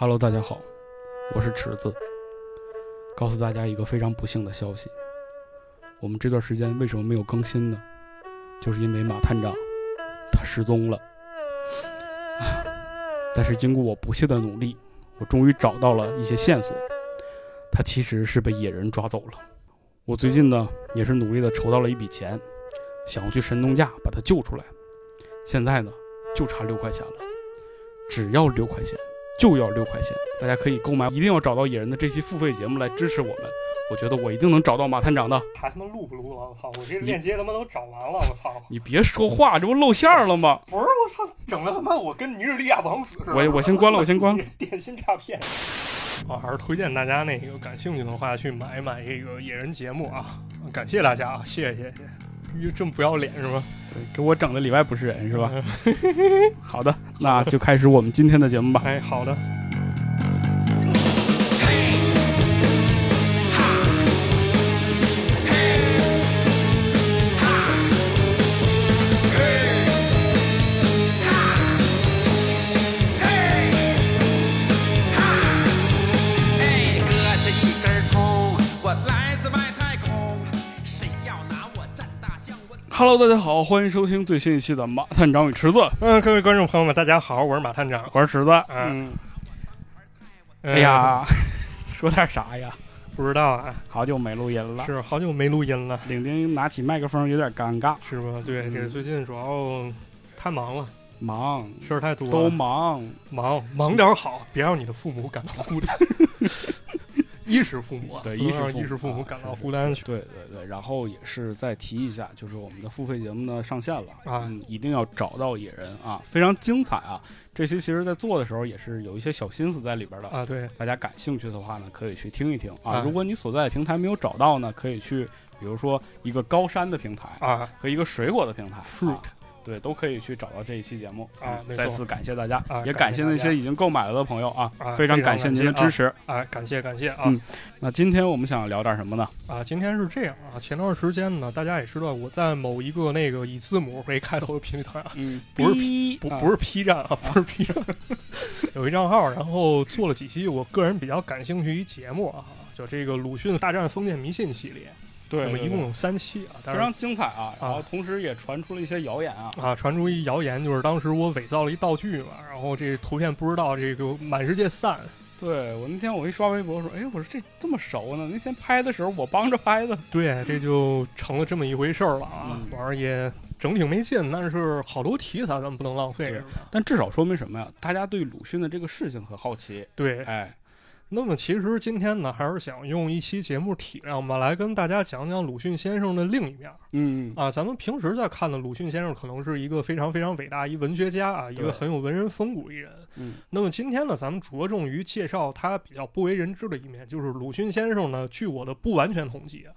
Hello，大家好，我是池子。告诉大家一个非常不幸的消息，我们这段时间为什么没有更新呢？就是因为马探长他失踪了。但是经过我不懈的努力，我终于找到了一些线索。他其实是被野人抓走了。我最近呢也是努力的筹到了一笔钱，想要去神农架把他救出来。现在呢就差六块钱了，只要六块钱。就要六块钱，大家可以购买。一定要找到野人的这期付费节目来支持我们。我觉得我一定能找到马探长的。还他妈录不录了？我操！我这链接他妈都找完了。我操！你别说话，这不露馅了吗？不是，我操！整的他妈我跟尼日利亚王子似的。我我先关了，我先关了。电信诈骗。我，还是推荐大家那个感兴趣的话去买一买这个野人节目啊！感谢大家啊！谢谢谢谢。这么不要脸是吧？给我整的里外不是人是吧？好的，那就开始我们今天的节目吧。哎，好的。Hello，大家好，欢迎收听最新一期的《马探长与池子》。嗯，各位观众朋友们，大家好，我是马探长，我是池子。嗯，哎呀，说点啥呀？不知道啊，好久没录音了，是好久没录音了。领丁拿起麦克风有点尴尬，是吧？对，这个最近主要太忙了，忙事儿太多，都忙忙忙点好，别让你的父母感到孤单。衣食父母，对，衣食衣食父母感到孤单。对对对，然后也是再提一下，就是我们的付费节目呢上线了啊，一定要找到野人啊，非常精彩啊！这些其实在做的时候也是有一些小心思在里边的啊。对，大家感兴趣的话呢，可以去听一听啊。如果你所在的平台没有找到呢，可以去，比如说一个高山的平台啊，和一个水果的平台，fruit。对，都可以去找到这一期节目啊！再次感谢大家，也感谢那些已经购买了的朋友啊！非常感谢您的支持啊！感谢感谢啊！嗯，那今天我们想聊点什么呢？啊，今天是这样啊，前段时间呢，大家也知道我在某一个那个以字母为开头的平台啊，嗯，不是 P 不不是 P 站啊，不是 P 站，有一账号，然后做了几期我个人比较感兴趣一节目啊，叫这个鲁迅大战封建迷信系列。对，我们一共有三期啊，非常精彩啊！然后同时也传出了一些谣言啊啊，传出一谣言，就是当时我伪造了一道具嘛，然后这图片不知道这个满世界散。对我那天我一刷微博说，哎，我说这这么熟呢？那天拍的时候我帮着拍的。对，这就成了这么一回事儿了啊！玩儿也整挺没劲，但是好多题材咱们不能浪费。但至少说明什么呀？大家对鲁迅的这个事情很好奇。对，哎。那么其实今天呢，还是想用一期节目体量吧，来跟大家讲讲鲁迅先生的另一面。嗯啊，咱们平时在看的鲁迅先生，可能是一个非常非常伟大一文学家啊，一个很有文人风骨一人。嗯，那么今天呢，咱们着重于介绍他比较不为人知的一面，就是鲁迅先生呢，据我的不完全统计啊，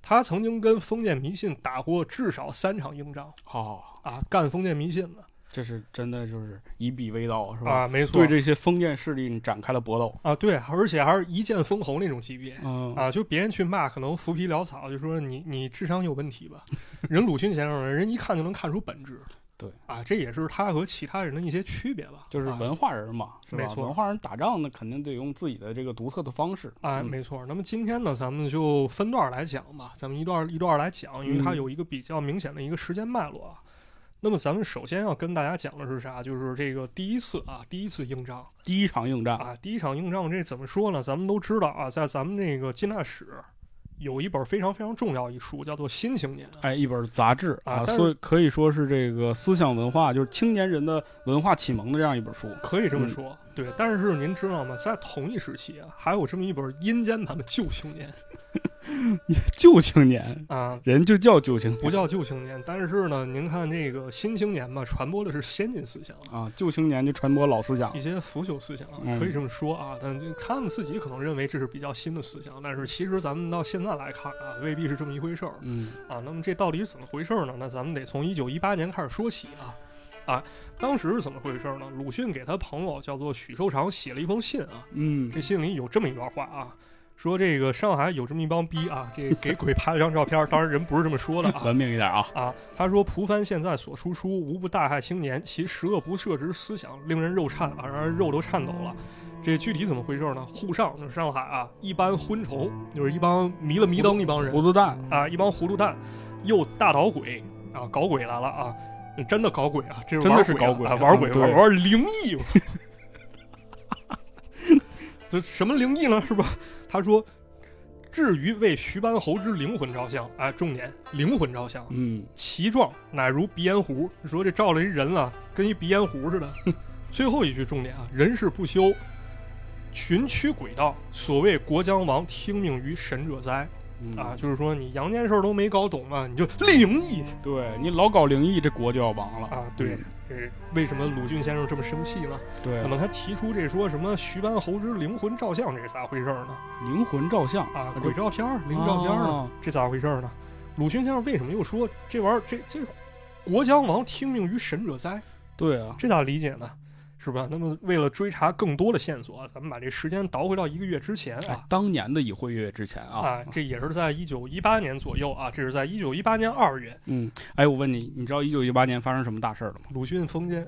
他曾经跟封建迷信打过至少三场硬仗。好啊，干封建迷信的。这是真的，就是以笔为刀，是吧？啊，没错，对这些封建势力展开了搏斗啊，对，而且还是一剑封喉那种级别，嗯啊，就别人去骂，可能浮皮潦草，就说你你智商有问题吧。人鲁迅先生，人一看就能看出本质，对啊，这也是他和其他人的一些区别吧，就是文化人嘛，是吧？文化人打仗呢，肯定得用自己的这个独特的方式，哎，没错。那么今天呢，咱们就分段来讲吧，咱们一段一段来讲，因为它有一个比较明显的一个时间脉络。那么咱们首先要跟大家讲的是啥？就是这个第一次啊，第一次硬仗，第一场硬仗啊，第一场硬仗，这怎么说呢？咱们都知道啊，在咱们那个近代史有一本非常非常重要一书，叫做《新青年》。哎，一本杂志啊，所以可以说是这个思想文化，就是青年人的文化启蒙的这样一本书，可以这么说。对，但是您知道吗？在同一时期啊，还有这么一本阴间版的《旧青年》。旧青年啊，人就叫旧青年，不叫旧青年。但是呢，您看这个新青年吧，传播的是先进思想啊，旧青年就传播老思想，一些腐朽思想，可以这么说啊。但他们自己可能认为这是比较新的思想，但是其实咱们到现在来看啊，未必是这么一回事儿。嗯啊，那么这到底是怎么回事呢？那咱们得从一九一八年开始说起啊。啊，当时是怎么回事呢？鲁迅给他朋友叫做许寿裳写了一封信啊。嗯，这信里有这么一段话啊。说这个上海有这么一帮逼啊，这给鬼拍了张照片，当然人不是这么说的啊，文明一点啊啊，他说蒲帆现在所出书无不大害青年，其十恶不赦之思想令人肉颤啊，让人肉都颤抖了。这具体怎么回事呢？沪上就是上海啊，一般昏虫，就是一帮迷了迷灯一帮人糊涂蛋，啊，一帮糊涂蛋，又大捣鬼啊，搞鬼来了啊，真的搞鬼啊，这是真的是搞鬼啊玩鬼嗯玩玩灵异。这什么灵异呢？是吧？他说，至于为徐班侯之灵魂照相，哎，重点灵魂照相，嗯，其状乃如鼻烟壶。你说这照了一人了，跟一鼻烟壶似的。最后一句重点啊，人事不修，群驱鬼道。所谓国将亡，听命于神者哉。嗯啊，，就是说你阳间事儿都没搞懂啊，你就灵异对你老搞灵异，这国就要亡了啊。对，这为什么鲁迅先生这么生气呢？对那，么他提出这说什么徐班侯之灵魂照相，这是咋回事儿呢？灵魂照相啊，鬼照片儿、灵照片儿呢，啊这咋回事儿呢？鲁迅先生为什么又说这玩意儿这这国将亡，听命于神者哉？对啊，这咋理解呢？是吧？那么为了追查更多的线索啊，咱们把这时间倒回到一个月之前哎啊。，当年的一会月之前啊啊，，这也是在一九一八年左右啊，这是在一九一八年二月，嗯，哎，我问你，你知道一九一八年发生什么大事儿了吗？鲁迅封建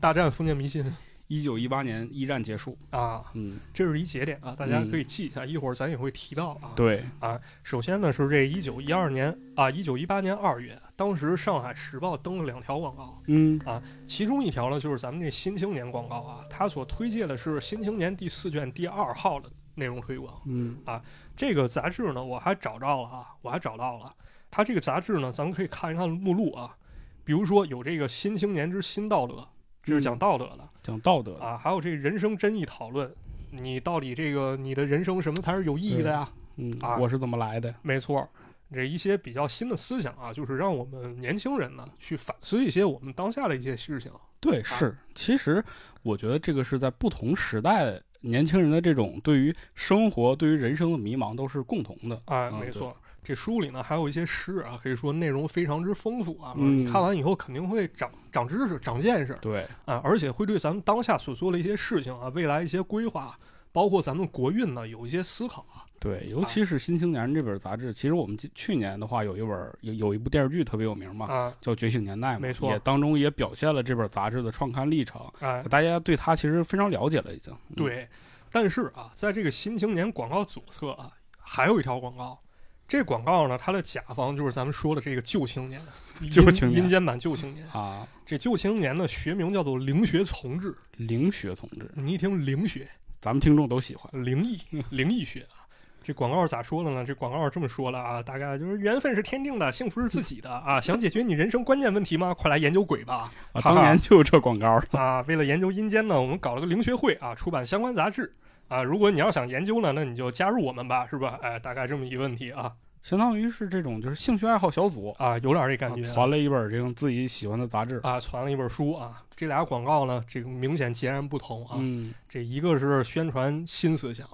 大战封建迷信一九一八年一战结束，啊，嗯，这是一节点啊，大家嗯可以记一下，一会儿咱也会提到啊。对啊，首先呢是这一九一二年啊，一九一八年二月，当时上海时报登了两条广告，嗯啊其中一条呢就是咱们这《新青年》广告啊，它所推介的是《新青年》第四卷第二号的内容推广。嗯啊这个杂志呢，我还找到了啊，我还找到了。它这个杂志呢，咱们可以看一看目录啊，比如说有这个《新青年之新道德》，这是讲道德的、讲道德，啊，还有这个人生真义讨论，你到底这个你的人生什么才是有意义的呀？嗯啊，我是怎么来的？没错，这一些比较新的思想啊，就是让我们年轻人呢去反思一些我们当下的一些事情。对，是，其实我觉得这个是在不同时代年轻人的这种对于生活、对于人生的迷茫都是共同的。哎，嗯没错。这书里呢还有一些诗啊，可以说内容非常之丰富啊。嗯看完以后肯定会长长知识、长见识对，啊，而且会对咱们当下所做的一些事情啊、未来一些规划，包括咱们国运呢有一些思考啊。对，尤其是《新青年》这本杂志，其实我们去年的话有一本有有一部电视剧特别有名嘛，啊，叫《觉醒年代》嘛，没错也当中也表现了这本杂志的创刊历程，哎，大家对它其实非常了解了已经。嗯，对。但是啊，在这个《新青年》广告左侧啊，还有一条广告。这广告呢，它的甲方就是咱们说的这个旧青年，旧青年阴间版旧青年。啊，这旧青年的学名叫做灵学从志。灵学从志，你一听灵学、咱们听众都喜欢。灵异、灵异学啊，这广告咋说的呢？这广告这么说了啊，大概就是缘分是天定的，幸福是自己的啊。想解决你人生关键问题吗？快来研究鬼吧！啊，当年就有这广告。啊，为了研究阴间呢，我们搞了个灵学会啊，出版相关杂志啊。如果你要想研究呢，那你就加入我们吧，是吧？哎，大概这么一个问题啊相当于是这种就是兴趣爱好小组，啊，有点这感觉啊传了一本这种自己喜欢的杂志。啊，传了一本书啊。这俩广告呢，这个明显截然不同啊。嗯，这一个是宣传新思想，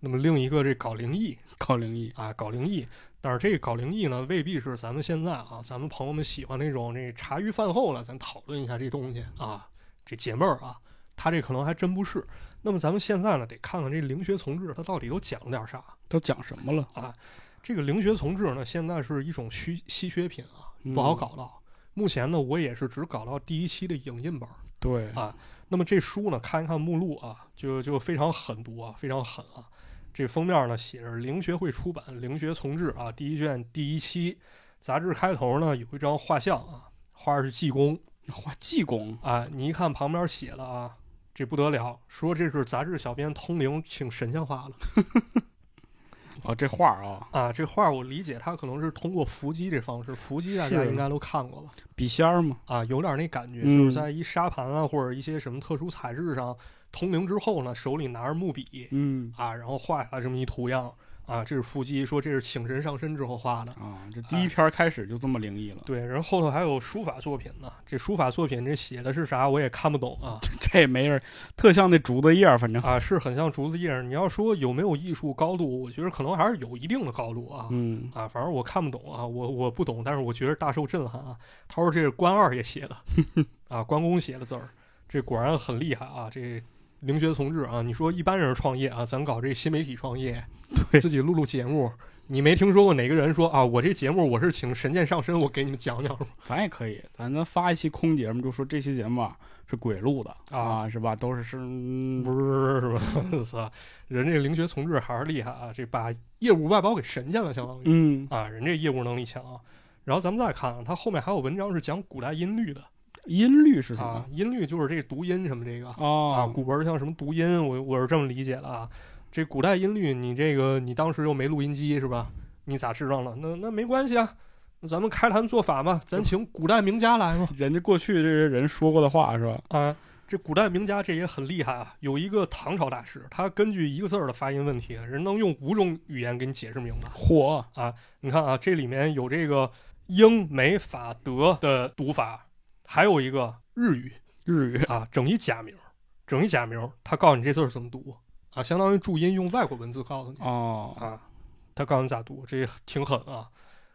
那么另一个这搞灵异。搞灵异。啊，搞灵异，但是这个搞灵异呢，未必是咱们现在啊，咱们朋友们喜欢那种这茶余饭后了，咱讨论一下这东西啊，这解闷儿啊，他这可能还真不是。那么咱们现在呢，得看看这灵学从治它到底都讲了点啥都讲什么了？啊？这个灵学从治呢，现在是一种稀稀缺品啊，不好嗯搞到。目前呢，我也是只搞到第一期的影印本儿。对啊那么这书呢，看一看目录啊，就就非常狠毒啊，非常狠啊。这封面呢写着灵学会出版《灵学从志》啊，第一卷第一期。杂志开头呢有一张画像啊，画是济公画济公，啊。你一看旁边写的啊，这不得了，说这是杂志小编通灵请神仙画了哦，这画儿啊，啊。这画我理解它可能是通过伏击这方式，伏击大家应该都看过了？笔仙儿嘛。啊，有点那感觉，嗯就是在一沙盘啊或者一些什么特殊材质上通灵之后呢，手里拿着木笔，嗯啊，然后画下来这么一图样啊，这是腹肌，说这是请神上身之后画的。啊，这第一篇开始就这么灵异了，对，然后后头还有书法作品呢。这书法作品这写的是啥，我也看不懂啊这没人，特像那竹子叶儿，反正，啊，是很像竹子叶儿。你要说有没有艺术高度，我觉得可能还是有一定的高度啊。嗯，啊，反正我看不懂啊，我我不懂，但是我觉得大受震撼啊。他说这是关二爷写的 啊，关公写的字儿，这果然很厉害啊。这灵学从志啊，你说一般人创业啊，咱搞这新媒体创业，对自己录录节目，你没听说过哪个人说啊，我这节目我是请神剑上身，我给你们讲讲吗？咱也可以，咱咱发一期空节目，就说这期节目啊是鬼录的啊是吧？都是是，嗯不是 是吧？人这灵学从志还是厉害啊，这把业务外包给神仙了，相当于嗯，啊，人这业务能力强啊。然后咱们再看啊，他后面还有文章是讲古代音律的音律是什啊么？，音律就是这个读音什么这个啊，哦，古文像什么读音，我我是这么理解的啊。这古代音律，你这个你当时又没录音机是吧？你咋知道了？那那没关系啊，那咱们开坛做法嘛，咱请古代名家来嘛。人家过去这些人说过的话是吧？啊，这古代名家这也很厉害啊。有一个唐朝大师，他根据一个字儿的发音问题，人能用五种语言给你解释明白。嚯，你看啊，这里面有这个英美法德的读法，还有一个日语日语啊，整一假名，整一假名，他告诉你这字儿怎么读啊，相当于注音用外国文字告诉你哦，啊，他告诉你咋读，这挺狠啊。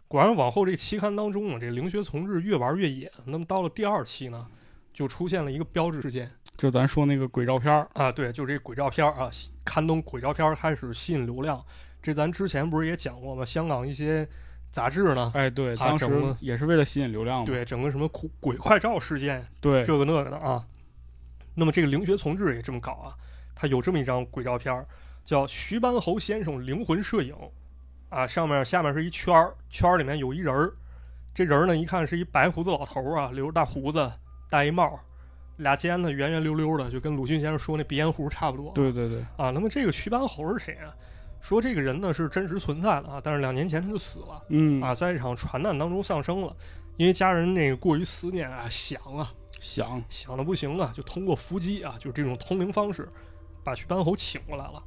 果然，往后这期刊当中啊，这灵学从日越玩越野。那么到了第二期呢，就出现了一个标志事件就咱说那个鬼照片啊，对，就这鬼照片啊，刊登鬼照片开始吸引流量。这咱之前不是也讲过吗？香港一些杂志呢，哎，对，当时也是为了吸引流量嘛。对整个什么鬼鬼快照事件，对，这个那个的啊。那么这个灵学从志也这么搞啊，他有这么一张鬼照片，叫徐班侯先生灵魂摄影啊，上面下面是一圈儿，圈儿里面有一人儿，这人儿呢一看是一白胡子老头啊，留着大胡子，戴一帽，俩尖子圆圆溜溜的，就跟鲁迅先生说那鼻烟壶差不多。对对对，啊，那么这个徐班侯是谁啊？说这个人呢是真实存在的啊，但是两年前他就死了。嗯啊，在一场船难当中丧生了，因为家人那个过于思念啊，想啊，想想的不行啊，就通过伏击啊，就是这种通灵方式，把徐班侯请过来了。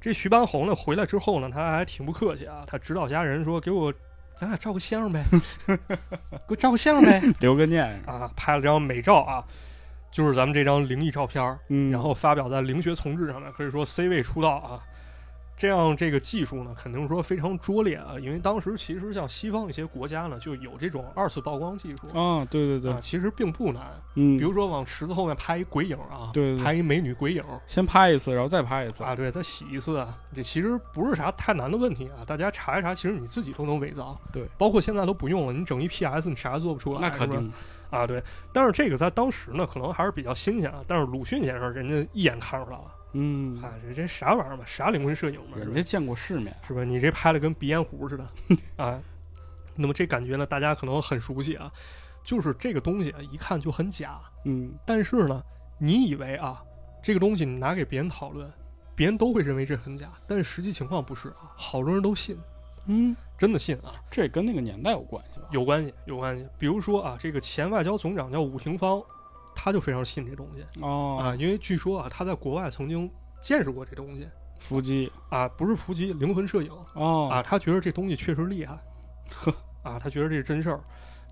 这徐班侯呢回来之后呢，他还挺不客气啊，他指导家人说：“给我，咱俩照个相呗，给我照个相呗。留个念”啊，拍了张美照啊，就是咱们这张灵异照片儿，嗯，然后发表在《灵学丛志》上面，可以说 C 位出道啊。这样这个技术呢，肯定说非常拙劣啊，因为当时其实像西方一些国家呢，就有这种二次曝光技术。啊，对对对。啊，，其实并不难。嗯，比如说往池子后面拍一鬼影啊，对对对。拍一美女鬼影。先拍一次，然后再拍一次。啊，对，再洗一次啊，这其实不是啥太难的问题啊，大家查一查，其实你自己都能伪造。对，包括现在都不用了，你整一 PS 你啥也做不出来，那肯定，啊，对。但是这个在当时呢，可能还是比较新鲜啊。但是鲁迅先生人家一眼看出来了，嗯，啊，这这啥玩意儿嘛，啥灵魂摄影嘛，人家见过世面，是吧？你这拍的跟鼻烟壶似的 啊。那么这感觉呢，大家可能很熟悉啊，就是这个东西啊，一看就很假。嗯，但是呢，你以为啊，这个东西你拿给别人讨论，别人都会认为这很假，但是实际情况不是啊，好多人都信，嗯，真的信啊，这跟那个年代有关系吧？有关系，有关系。比如说啊，这个前外交总长叫伍廷芳，他就非常信这东西。哦，啊，因为据说啊，他在国外曾经见识过这东西。伏击。啊，不是伏击，灵魂摄影。哦，啊，他觉得这东西确实厉害，呵啊，他觉得这是真事儿。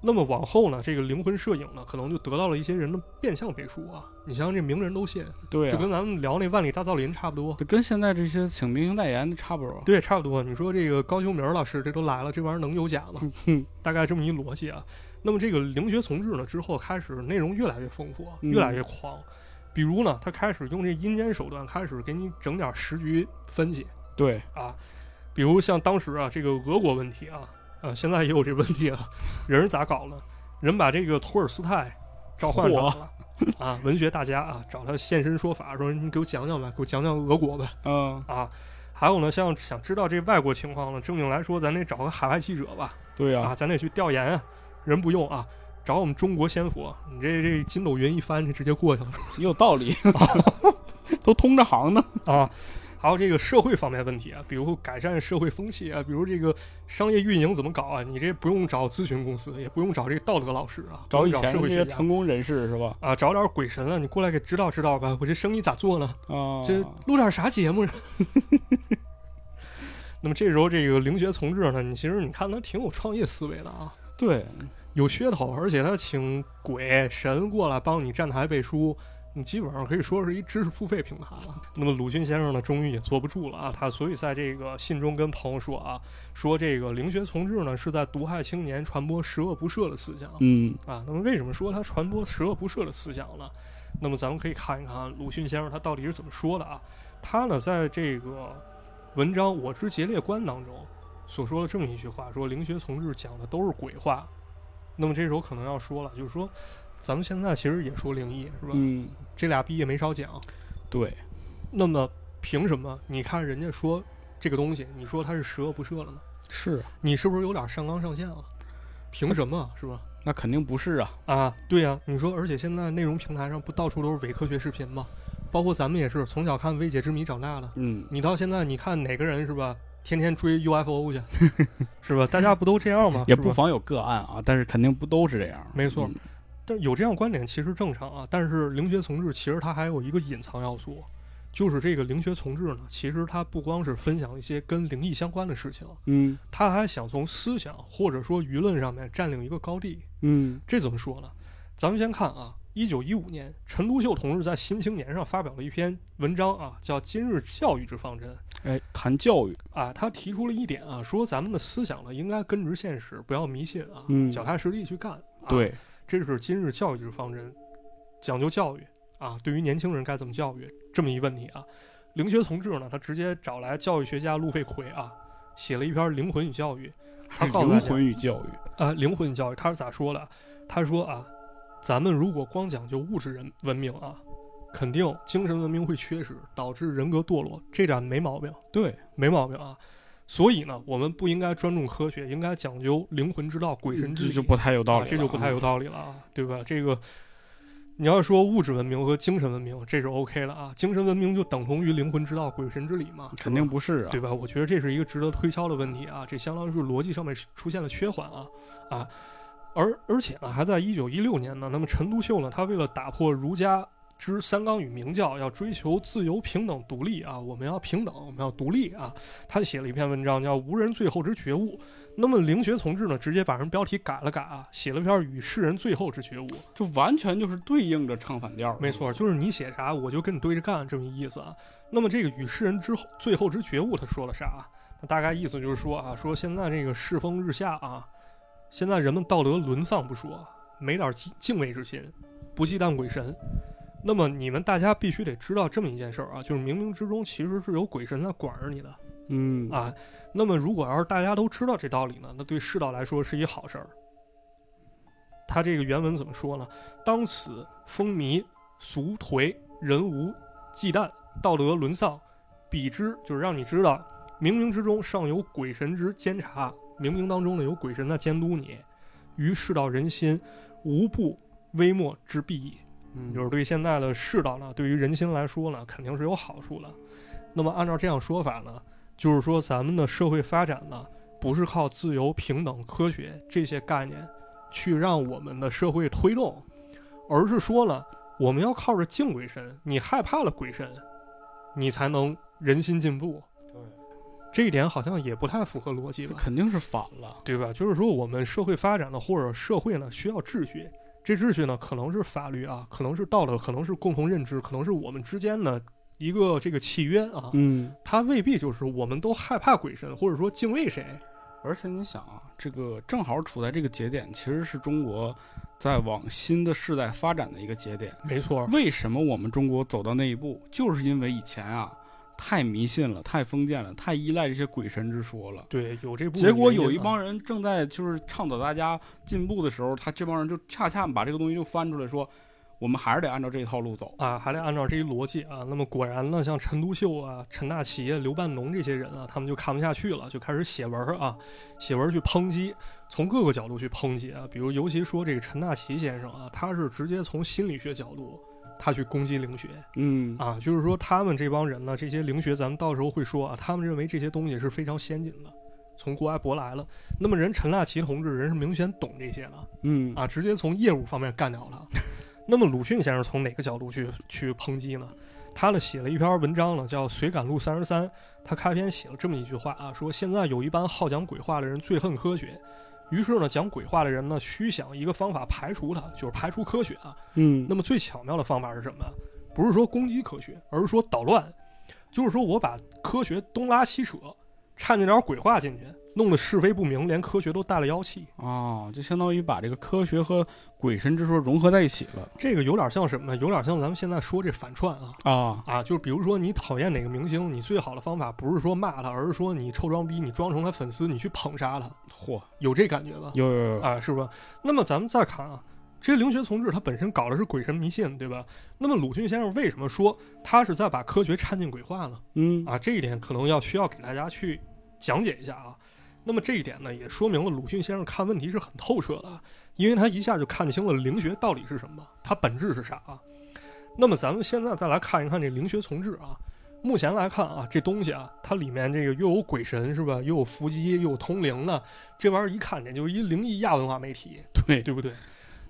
那么往后呢，这个灵魂摄影呢，可能就得到了一些人的变相背书啊。你想想，这名人都信，对啊，就跟咱们聊那万里大造林差不多。这跟现在这些请明星代言的差不多。对，差不多。你说这个高秀明老师这都来了，这玩意儿能有假吗？哼，大概这么一逻辑啊。那么这个灵学从志呢，之后开始内容越来越丰富，嗯越来越狂。比如呢，他开始用这阴间手段，开始给你整点时局分析对，啊。比如像当时啊，这个俄国问题啊，啊，现在也有这问题啊。人是咋搞的？人把这个托尔斯泰召唤上来了啊，文学大家啊，找他现身说法，说你给我讲讲吧，给我讲讲俄国吧。嗯，啊，还有呢，像想知道这外国情况呢，正经来说，咱得找个海外记者吧，啊，对呀，咱得去调研啊，人不用啊，找我们中国先佛，你这这筋斗云一翻，就直接过去了你有道理，都通着行呢。啊。还有这个社会方面问题啊，比如改善社会风气啊，比如这个商业运营怎么搞啊？你这不用找咨询公司，也不用找这个道德老师啊，找以前这些成功人士是吧？啊，找点鬼神啊，你过来给指导指导吧，我这生意咋做呢？啊，这录点啥节目？那么这时候这个灵学从志呢，你其实你看他挺有创业思维的啊，对，有噱头，而且他请鬼神过来帮你站台背书，你基本上可以说是一知识付费平台了。那么鲁迅先生呢，终于也坐不住了啊，他所以在这个信中跟朋友说啊，说这个灵学从志呢是在毒害青年，传播十恶不赦的思想嗯，啊。那么为什么说他传播十恶不赦的思想呢？那么咱们可以看一看鲁迅先生他到底是怎么说的啊？他呢在这个文章《我之节烈观》当中所说的这么一句话，说灵学从志讲的都是鬼话。那么这时候可能要说了，就是说，咱们现在其实也说灵异，是吧？嗯，这俩逼也没少讲。对，那么凭什么？你看人家说这个东西，你说它是十恶不赦了呢？是，你是不是有点上纲上线了？凭什么？是吧？那肯定不是啊。啊，对呀、你说，而且现在内容平台上不到处都是伪科学视频吗？包括咱们也是从小看未解之谜长大的。嗯，你到现在，你看哪个人是吧？天天追 UFO 去，是吧？大家不都这样吗？也不妨有个案啊，但是肯定不都是这样。没错嗯但有这样观点其实正常啊，但是灵学从志其实它还有一个隐藏要素，就是这个灵学从志呢，其实它不光是分享一些跟灵异相关的事情，嗯他还想从思想或者说舆论上面占领一个高地。嗯这怎么说呢？咱们先看啊，一九一五年，陈独秀同志在《新青年》上发表了一篇文章啊，叫《今日教育之方针》哎，谈教育，啊，他提出了一点啊，说咱们的思想呢应该根植现实，不要迷信啊，嗯脚踏实地去干。啊、对，这是今日教育之方针，讲究教育啊，对于年轻人该怎么教育这么一问题啊。灵学同志呢，他直接找来教育学家路费奎啊，写了一篇《灵魂与教育》，他告诉大灵魂与教育。啊，灵魂与教育，他是咋说的？他说啊，咱们如果光讲究物质人文明啊，肯定精神文明会缺失，导致人格堕落，这点没毛病，对，没毛病啊。所以呢，我们不应该专重科学，应该讲究灵魂之道、鬼神之理。这就不太有道理这就不太有道理了啊，对吧？这个你要说物质文明和精神文明，这是 OK 了啊。精神文明就等同于灵魂之道、鬼神之理嘛？肯定不是啊。对吧？我觉得这是一个值得推敲的问题啊，这相当于是逻辑上面出现了缺环啊啊，而而且呢，还在一九一六年呢，那么陈独秀呢，他为了打破儒家之三纲与明教，要追求自由、平等、独立啊，我们要平等，我们要独立啊，他写了一篇文章叫《无人最后之觉悟》。那么灵学同志呢，直接把人标题改了改啊，写了篇《与世人最后之觉悟》。就完全就是对应着唱反调。没错，就是你写啥，我就跟你对着干，这么一意思啊。那么这个与世人之后最后之觉悟，他说了啥？他大概意思就是说啊，说现在这个世风日下啊，现在人们道德沦丧不说，没点敬敬畏之心，不忌惮鬼神。那么你们大家必须得知道这么一件事儿啊，就是冥冥之中其实是有鬼神在管着你的嗯啊。那么如果要是大家都知道这道理呢，那对世道来说是一好事儿。他这个原文怎么说呢？当此风靡俗颓，人无忌惮，道德沦丧，彼之就是让你知道，冥冥之中尚有鬼神之监察，冥冥当中呢有鬼神在监督你，于世道人心无不微末之必矣。嗯就是对现在的世道呢，对于人心来说呢，肯定是有好处的。那么按照这样说法呢，就是说咱们的社会发展呢，不是靠自由、平等、科学这些概念去让我们的社会推动，而是说呢，我们要靠着敬鬼神，你害怕了鬼神，你才能人心进步。对，这一点好像也不太符合逻辑吧？肯定是反了。对吧？就是说，我们社会发展了，或者社会呢，需要秩序。这秩序呢，可能是法律啊，可能是道德，可能是共同认知，可能是我们之间的一个这个契约啊。嗯，它未必就是我们都害怕鬼神，或者说敬畏谁。而且你想啊，这个正好处在这个节点，其实是中国在往新的世代发展的一个节点。没错，为什么我们中国走到那一步，就是因为以前啊太迷信了，太封建了，太依赖这些鬼神之说了。对，有这部分结果有一帮人正在就是倡导大家进步的时候，他这帮人就恰恰把这个东西就翻出来说，我们还是得按照这一套路走。啊，还得按照这一逻辑啊。那么果然呢，像陈独秀啊、陈大奇啊、刘半农这些人啊，他们就看不下去了，就开始写文儿啊，写文儿去抨击，从各个角度去抨击啊。比如，尤其说这个陈大奇先生啊，他是直接从心理学角度，他去攻击灵学嗯啊，就是说他们这帮人呢，这些灵学，咱们到时候会说啊，他们认为这些东西是非常先进的。从国外舶来了，那么人陈大奇同志人是明显懂这些的，嗯啊，直接从业务方面干掉了。那么鲁迅先生从哪个角度去去抨击呢？他呢写了一篇文章呢，叫《随感录三十三》。他开篇写了这么一句话啊，说现在有一帮好讲鬼话的人最恨科学，于是呢讲鬼话的人呢虚想一个方法排除它，就是排除科学啊。嗯那么最巧妙的方法是什么？不是说攻击科学，而是说捣乱，就是说我把科学东拉西扯，掺进点鬼话进去，弄得是非不明，连科学都带了妖气。哦，就相当于把这个科学和鬼神之说融合在一起了这个有点像什么呢？有点像咱们现在说这反串啊啊！啊，就是比如说你讨厌哪个明星，你最好的方法不是说骂他，而是说你臭装逼，你装成他粉丝，你去捧杀他，嚯，有这感觉吧？有有有，啊，是吧？那么咱们再看啊，这灵学同志他本身搞的是鬼神迷信，对吧？那么鲁迅先生为什么说他是在把科学掺进鬼话呢？嗯啊，这一点可能要需要给大家去讲解一下啊。那么这一点呢，也说明了鲁迅先生看问题是很透彻的啊，因为他一下就看清了灵学到底是什么，它本质是啥啊。那么咱们现在再来看一看这灵学从志啊。目前来看啊，这东西啊，它里面这个又有鬼神是吧？又有伏击，又有通灵的，这玩意儿一看这就是一灵异亚文化媒体，对，对不对？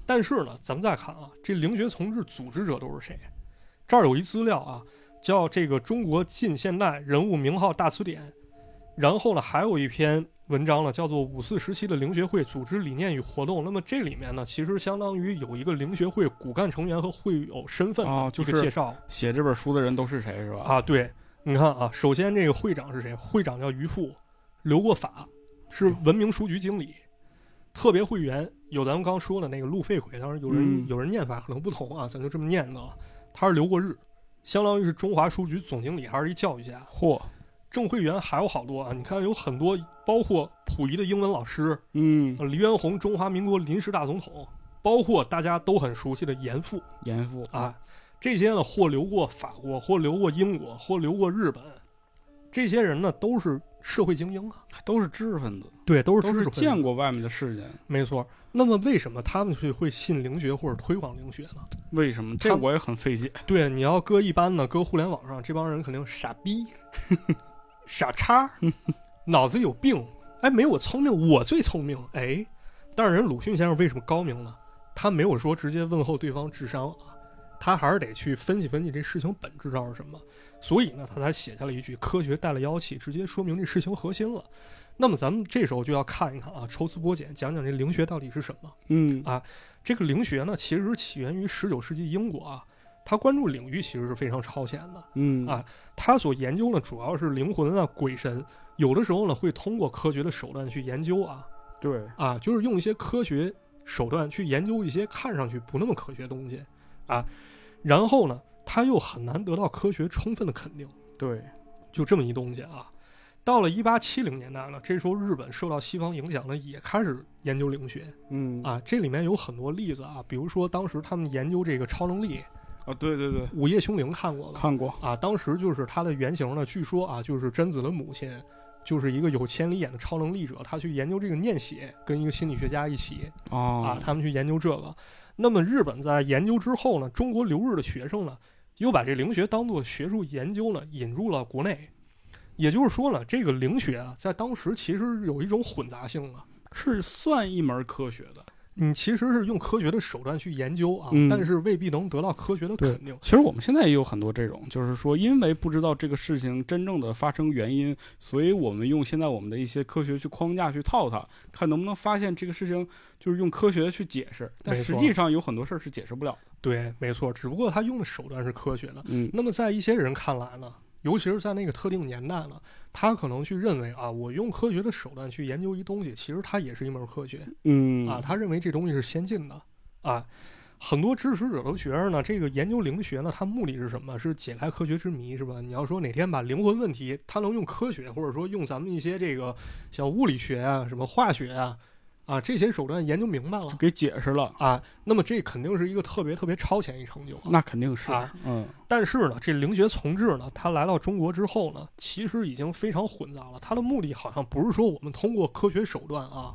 但是呢，咱们再看啊，这灵学从志组织者都是谁？这儿有一资料啊，叫这个《中国近现代人物名号大词典》，然后呢，还有一篇文章了，叫做《五四时期的灵学会组织理念与活动》。那么这里面呢，其实相当于有一个灵学会骨干成员和会友身份哦就是介绍、写这本书的人都是谁是吧？啊。对，你看啊，首先这个会长是谁？会长叫于富，留过法，是文明书局经理。特别会员有咱们刚说的那个路费奎，当然有人、嗯有人念法可能不同啊，咱就这么念的啊。他是留过日，相当于是中华书局总经理，还是一教育家。嚯，正会员还有好多啊，你看有很多，包括溥仪的英文老师，嗯，呃黎元洪中华民国临时大总统，包括大家都很熟悉的严复严复啊，这些呢或留过法国，或留过英国，或留过日本，这些人呢都是社会精英啊，都是知识分子，对，都是都是见过外面的世界。没错。那么为什么他们去会信灵学或者推广灵学呢？为什么？这我也很费解。对，你要搁一般的，搁互联网上，这帮人肯定傻逼、傻叉，脑子有病。哎，没我聪明，我最聪明。哎，但是人鲁迅先生为什么高明呢？他没有说直接问候对方智商啊，他还是得去分析分析这事情本质上是什么。所以呢，他才写下了一句“科学带了妖气”，直接说明这事情核心了。那么咱们这时候就要看一看啊，抽丝剥茧，讲讲这灵学到底是什么。嗯啊这个灵学呢，其实起源于十九世纪英国啊，它关注领域其实是非常超前的。嗯啊他所研究呢，主要是灵魂啊、鬼神，有的时候呢会通过科学的手段去研究啊对，啊，就是用一些科学手段去研究一些看上去不那么科学的东西啊，然后呢，他又很难得到科学充分的肯定，对，就这么一东西啊。到了一八七零年代呢，这时候日本受到西方影响呢，也开始研究灵学嗯啊。这里面有很多例子啊，比如说当时他们研究这个超能力，啊，对对对，《午夜凶铃》看过了看过。啊。当时就是它的原型呢，据说啊，就是贞子的母亲，就是一个有千里眼的超能力者，他去研究这个念血，跟一个心理学家一起啊啊，他们去研究这个。那么日本在研究之后呢，中国留日的学生呢，又把这灵学当做学术研究呢，引入了国内。也就是说呢，这个灵学啊，在当时其实有一种混杂性的。是算一门科学的。你其实是用科学的手段去研究啊，嗯但是未必能得到科学的肯定。其实我们现在也有很多这种，就是说，因为不知道这个事情真正的发生原因，所以我们用现在我们的一些科学去框架去套它，看能不能发现这个事情就是用科学去解释，但实际上有很多事儿是解释不了的。对，没错，只不过他用的手段是科学的。嗯那么在一些人看来呢，尤其是在那个特定年代呢，他可能去认为啊，我用科学的手段去研究一东西，其实它也是一门科学嗯啊，他认为这东西是先进的啊。很多支持者都觉得呢，这个研究灵学呢，它目的是什么？是解开科学之谜，是吧？你要说哪天把灵魂问题，他能用科学，或者说用咱们一些这个像物理学啊、什么化学啊啊这些手段研究明白了给解释了，啊，那么这肯定是一个特别特别超前一成就啊。那肯定是啊，嗯但是呢，这灵学从治呢，它来到中国之后呢，其实已经非常混杂了。它的目的好像不是说我们通过科学手段啊，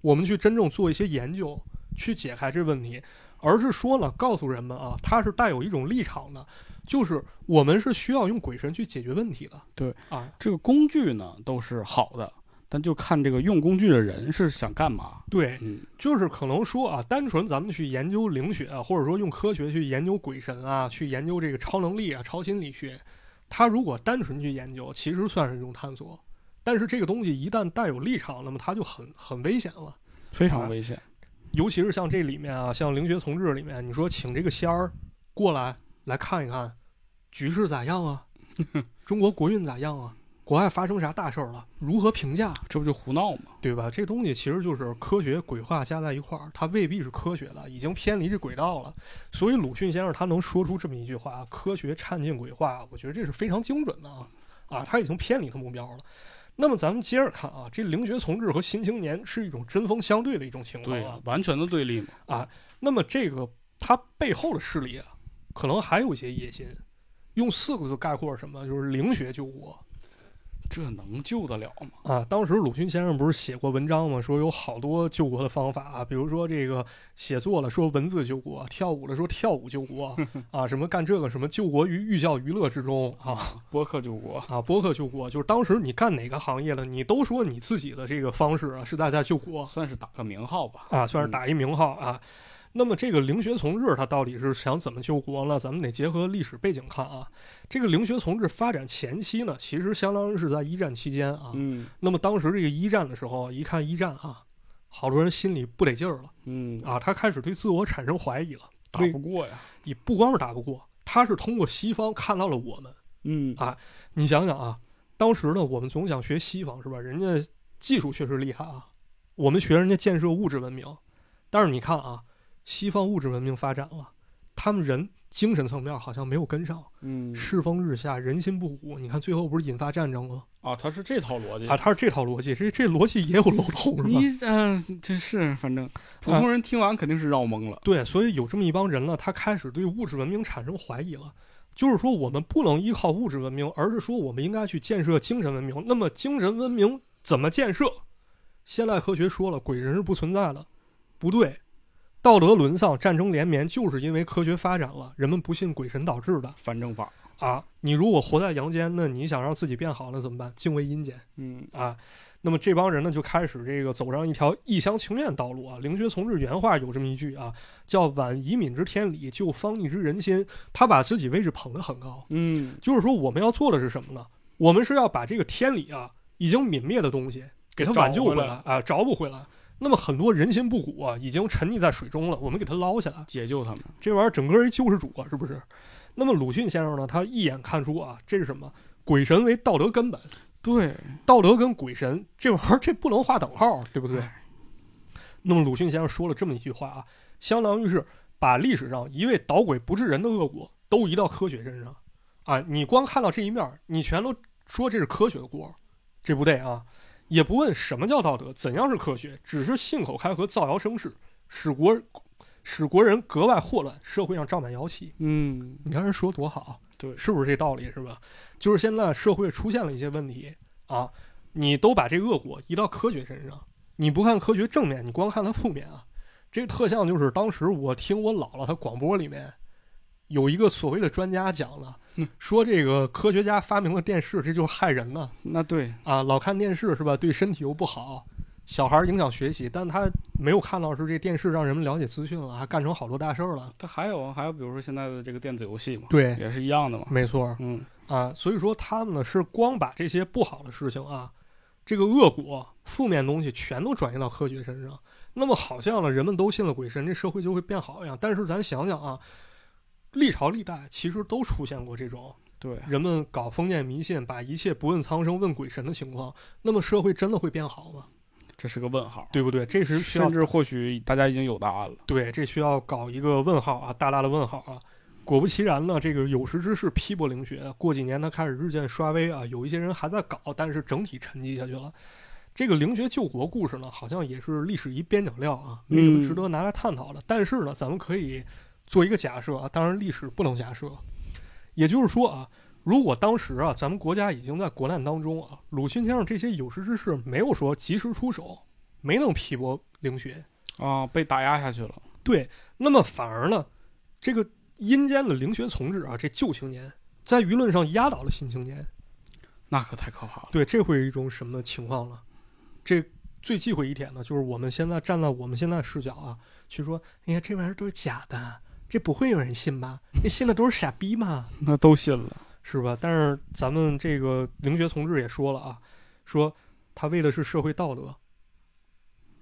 我们去真正做一些研究，去解开这问题，而是说呢，告诉人们啊，它是带有一种立场的，就是我们是需要用鬼神去解决问题的。对啊，这个工具呢都是好的，但就看这个用工具的人是想干嘛。对，嗯就是可能说啊，单纯咱们去研究灵学啊，或者说用科学去研究鬼神啊，去研究这个超能力啊、超心理学，他如果单纯去研究，其实算是一种探索。但是这个东西一旦带有立场，那么它就很很危险了。非常危险。尤其是像这里面啊，像灵学同志里面，你说请这个仙儿过来来看一看，局势咋样啊？中国国运咋样啊？国外发生啥大事儿了，如何评价，这不就胡闹吗？对吧？这东西其实就是科学鬼话加在一块儿，它未必是科学的，已经偏离这轨道了。所以鲁迅先生他能说出这么一句话：“科学掺进鬼话”，我觉得这是非常精准的啊！啊，他已经偏离他目标了。那么咱们接着看啊，这灵学从志和新青年是一种针锋相对的一种情况啊，完全的对立嘛啊。那么这个他背后的势力啊，可能还有一些野心。用四个字概括什么？就是灵学救国。这能救得了吗？啊，当时鲁迅先生不是写过文章吗？说有好多救国的方法啊，比如说这个写作了说文字救国，跳舞了说跳舞救国 啊，什么干这个什么救国于寓教于乐之中啊，播客救国啊，播客救国，就是当时你干哪个行业了，你都说你自己的这个方式啊是大家救国，算是打个名号吧，啊，算是打一名号啊。那么这个灵学从治，他到底是想怎么救国呢？咱们得结合历史背景看啊。这个灵学从治发展前期呢，其实相当于是在一战期间啊。嗯。那么当时这个一战的时候，一看一战啊，好多人心里不得劲儿了。嗯。啊，他开始对自我产生怀疑了。打不过呀！你不光是打不过，他是通过西方看到了我们。嗯。啊，你想想啊，当时呢，我们总想学西方是吧？人家技术确实厉害啊，我们学人家建设物质文明，但是你看啊。西方物质文明发展了，他们人精神层面好像没有跟上，嗯，世风日下，人心不古。你看最后不是引发战争了啊？他是这套逻辑啊？他是这套逻辑，这这逻辑也有漏洞是吧？你嗯，这是反正普通人听完肯定是绕懵了。对，所以有这么一帮人了，他开始对物质文明产生怀疑了，就是说我们不能依靠物质文明，而是说我们应该去建设精神文明。那么精神文明怎么建设？现代科学说了，鬼神是不存在的，不对。道德沦丧、战争连绵，就是因为科学发展了，人们不信鬼神导致的反正法啊！你如果活在阳间，那你想让自己变好，那怎么办？敬畏阴间，嗯啊。那么这帮人呢，就开始这个走上一条一厢情愿道路啊。灵学从治原话有这么一句啊，叫“挽遗敏之天理，救方逆之人心”。他把自己位置捧得很高，嗯，就是说我们要做的是什么呢？我们是要把这个天理啊，已经泯灭的东西，给他挽救回来啊，找补回来。那么很多人心不古啊，已经沉溺在水中了，我们给他捞起来，解救他们。这玩意儿整个一救世主啊，是不是？那么鲁迅先生呢，他一眼看出啊，这是什么？鬼神为道德根本。对，道德跟鬼神这玩意儿，这不能划等号，对不对？那么鲁迅先生说了这么一句话啊，相当于是把历史上一位捣鬼不治人的恶果都移到科学身上啊。你光看到这一面，你全都说这是科学的锅，这不对啊。也不问什么叫道德，怎样是科学，只是信口开河、造谣生事，使国使国人格外祸乱，社会上胀满妖气。嗯，你看人说多好，对，是不是这道理？是吧？就是现在社会出现了一些问题啊，你都把这恶果移到科学身上，你不看科学正面，你光看它负面啊。这个特像就是当时我听我姥姥她广播里面有一个所谓的专家讲了。说这个科学家发明了电视，这就是害人呢。那对啊，老看电视是吧？对身体又不好，小孩影响学习。但他没有看到是这电视让人们了解资讯了，还干成好多大事儿了。他还有还有，比如说现在的这个电子游戏嘛，对，也是一样的嘛。没错，嗯啊，所以说他们呢是光把这些不好的事情啊，这个恶果、负面东西全都转移到科学身上。那么好像呢，人们都信了鬼神，这社会就会变好一样。但是咱想想啊。历朝历代其实都出现过这种对人们搞封建迷信，把一切不问苍生问鬼神的情况。那么社会真的会变好吗？这是个问号，对不对？这是甚至或许大家已经有答案了。对，这需要搞一个问号啊，大大的问号啊！果不其然呢，这个有识之士批驳灵学，过几年他开始日渐衰微啊，有一些人还在搞，但是整体沉寂下去了。这个灵学救国故事呢，好像也是历史一边角料啊，没什么值得拿来探讨的。但是呢，咱们可以。做一个假设啊，当然历史不能假设，也就是说啊，如果当时啊，咱们国家已经在国难当中啊，鲁迅先生这些有识之士没有说及时出手，没能批驳凌学啊，被打压下去了。对，那么反而呢，这个阴间的凌学从志啊，这旧青年在舆论上压倒了新青年，那可太可怕了。对，这会是一种什么情况呢？这最忌讳一点呢，就是我们现在站在我们现在视角啊，去说，哎呀，这玩意儿都是假的。这不会有人信吧？那信的都是傻逼吗？那都信了，是吧？但是咱们这个灵学同志也说了啊，说他为的是社会道德。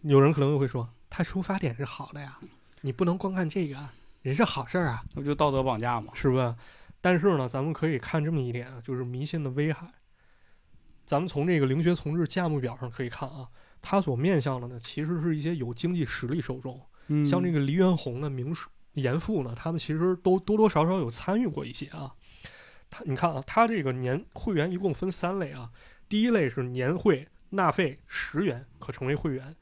有人可能又会说，他出发点是好的呀，你不能光看这个，人是好事儿啊，那不就道德绑架吗？是吧？但是呢，咱们可以看这么一点啊，就是迷信的危害。咱们从这个灵学同志价目表上可以看啊，他所面向的呢，其实是一些有经济实力受众，嗯像这个黎元洪呢、明叔、严复呢，他们其实都多多少少有参与过一些啊。他你看啊，他这个年会员一共分三类啊，第一类是年会纳费十元可成为会员，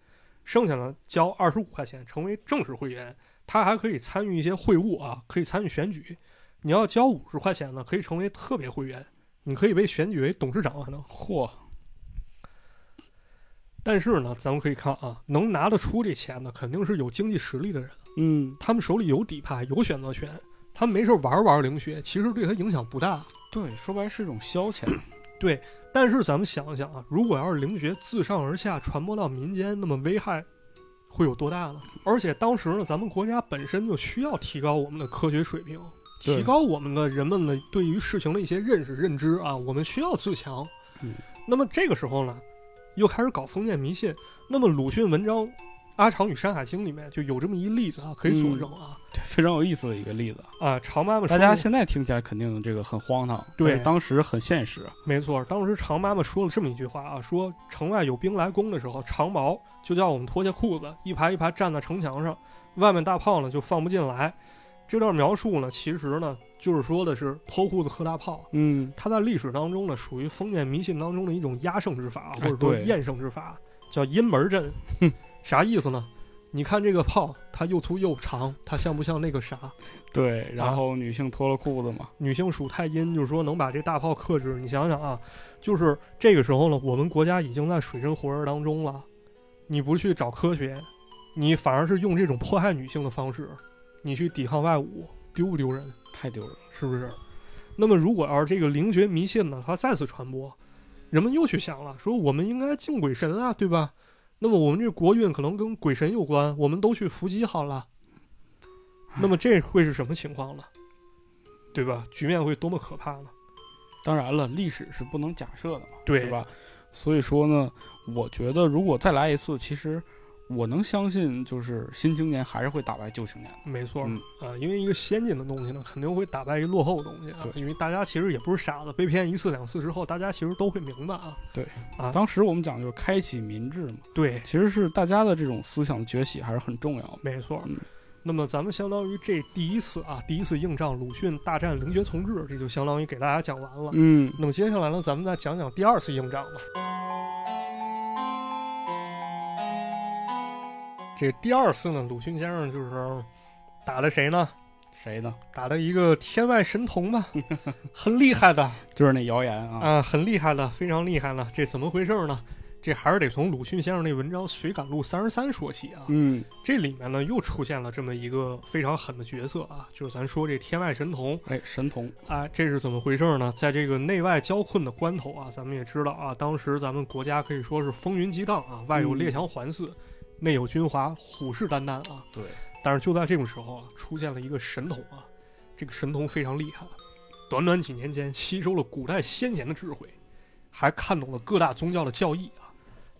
剩下呢交二十五块钱成为正式会员，他还可以参与一些会务啊，可以参与选举。你要交五十块钱呢，可以成为特别会员，你可以被选举为董事长还能。嚯，但是呢，咱们可以看啊，能拿得出这钱的，肯定是有经济实力的人。嗯，他们手里有底牌，有选择权，他们没事玩玩灵学，其实对他影响不大。对，说白是一种消遣。对但是咱们想一想啊，如果要是灵学自上而下传播到民间，那么危害会有多大呢？而且当时呢，咱们国家本身就需要提高我们的科学水平，提高我们的人们的对于事情的一些认识认知啊，我们需要自强。嗯，那么这个时候呢，又开始搞封建迷信。那么鲁迅文章《阿长与山海经》里面就有这么一例子啊，可以佐证啊。这非常有意思的一个例子。啊，常妈妈大家现在听起来肯定这个很荒唐，对当时很现实。没错，当时常妈妈说了这么一句话啊，说城外有兵来攻的时候，长毛就叫我们脱下裤子，一排一排站在城墙上，外面大炮呢就放不进来。这段描述呢，其实呢就是说的是脱裤子喝大炮。嗯，它在历史当中呢，属于封建迷信当中的一种压胜之法，或哎者说对验胜之法，叫阴门阵。啥意思呢？你看这个炮，它又粗又长，它像不像那个啥？对。然后女性脱了裤子嘛，女性属太阴，就是说能把这大炮克制。你想想啊，就是这个时候呢，我们国家已经在水深火热当中了，你不去找科学，你反而是用这种迫害女性的方式，你去抵抗外侮，丢不丢人？太丢人了。是不是？那么如果要是这个灵觉迷信呢，它再次传播，人们又去想了，说我们应该敬鬼神啊，对吧？那么我们这国运可能跟鬼神有关，我们都去伏击好了。那么这会是什么情况呢？对吧？局面会多么可怕呢？当然了，历史是不能假设的嘛，对吧？所以说呢，我觉得如果再来一次，其实我能相信，就是新青年还是会打败旧青年的。没错，嗯啊，因为一个先进的东西呢，肯定会打败一个落后的东西啊。对因为大家其实也不是傻子，被骗一次两次之后，大家其实都会明白啊。对啊，当时我们讲就是开启民智嘛，对，其实是大家的这种思想崛起还是很重要的。没错。嗯那么咱们相当于这第一次啊，第一次硬仗鲁迅大战灵学从志，这就相当于给大家讲完了。嗯，那么接下来呢，咱们再讲讲第二次硬仗吧。这第二次呢，鲁迅先生就是打的谁呢？谁呢？打的一个天外神童吧，很厉害的就是那谣言啊。啊，很厉害的，非常厉害了。这怎么回事呢？这还是得从鲁迅先生那文章《随感录三十三》说起啊。嗯，这里面呢又出现了这么一个非常狠的角色啊，就是咱说这天外神童哎，神童，啊，这是怎么回事呢？在这个内外交困的关头啊，咱们也知道啊，当时咱们国家可以说是风云激荡啊，外有列强环伺，内有军阀虎视眈眈啊。对，但是就在这种时候啊，出现了一个神童啊，这个神童非常厉害，短短几年间吸收了古代先贤的智慧，还看懂了各大宗教的教义啊。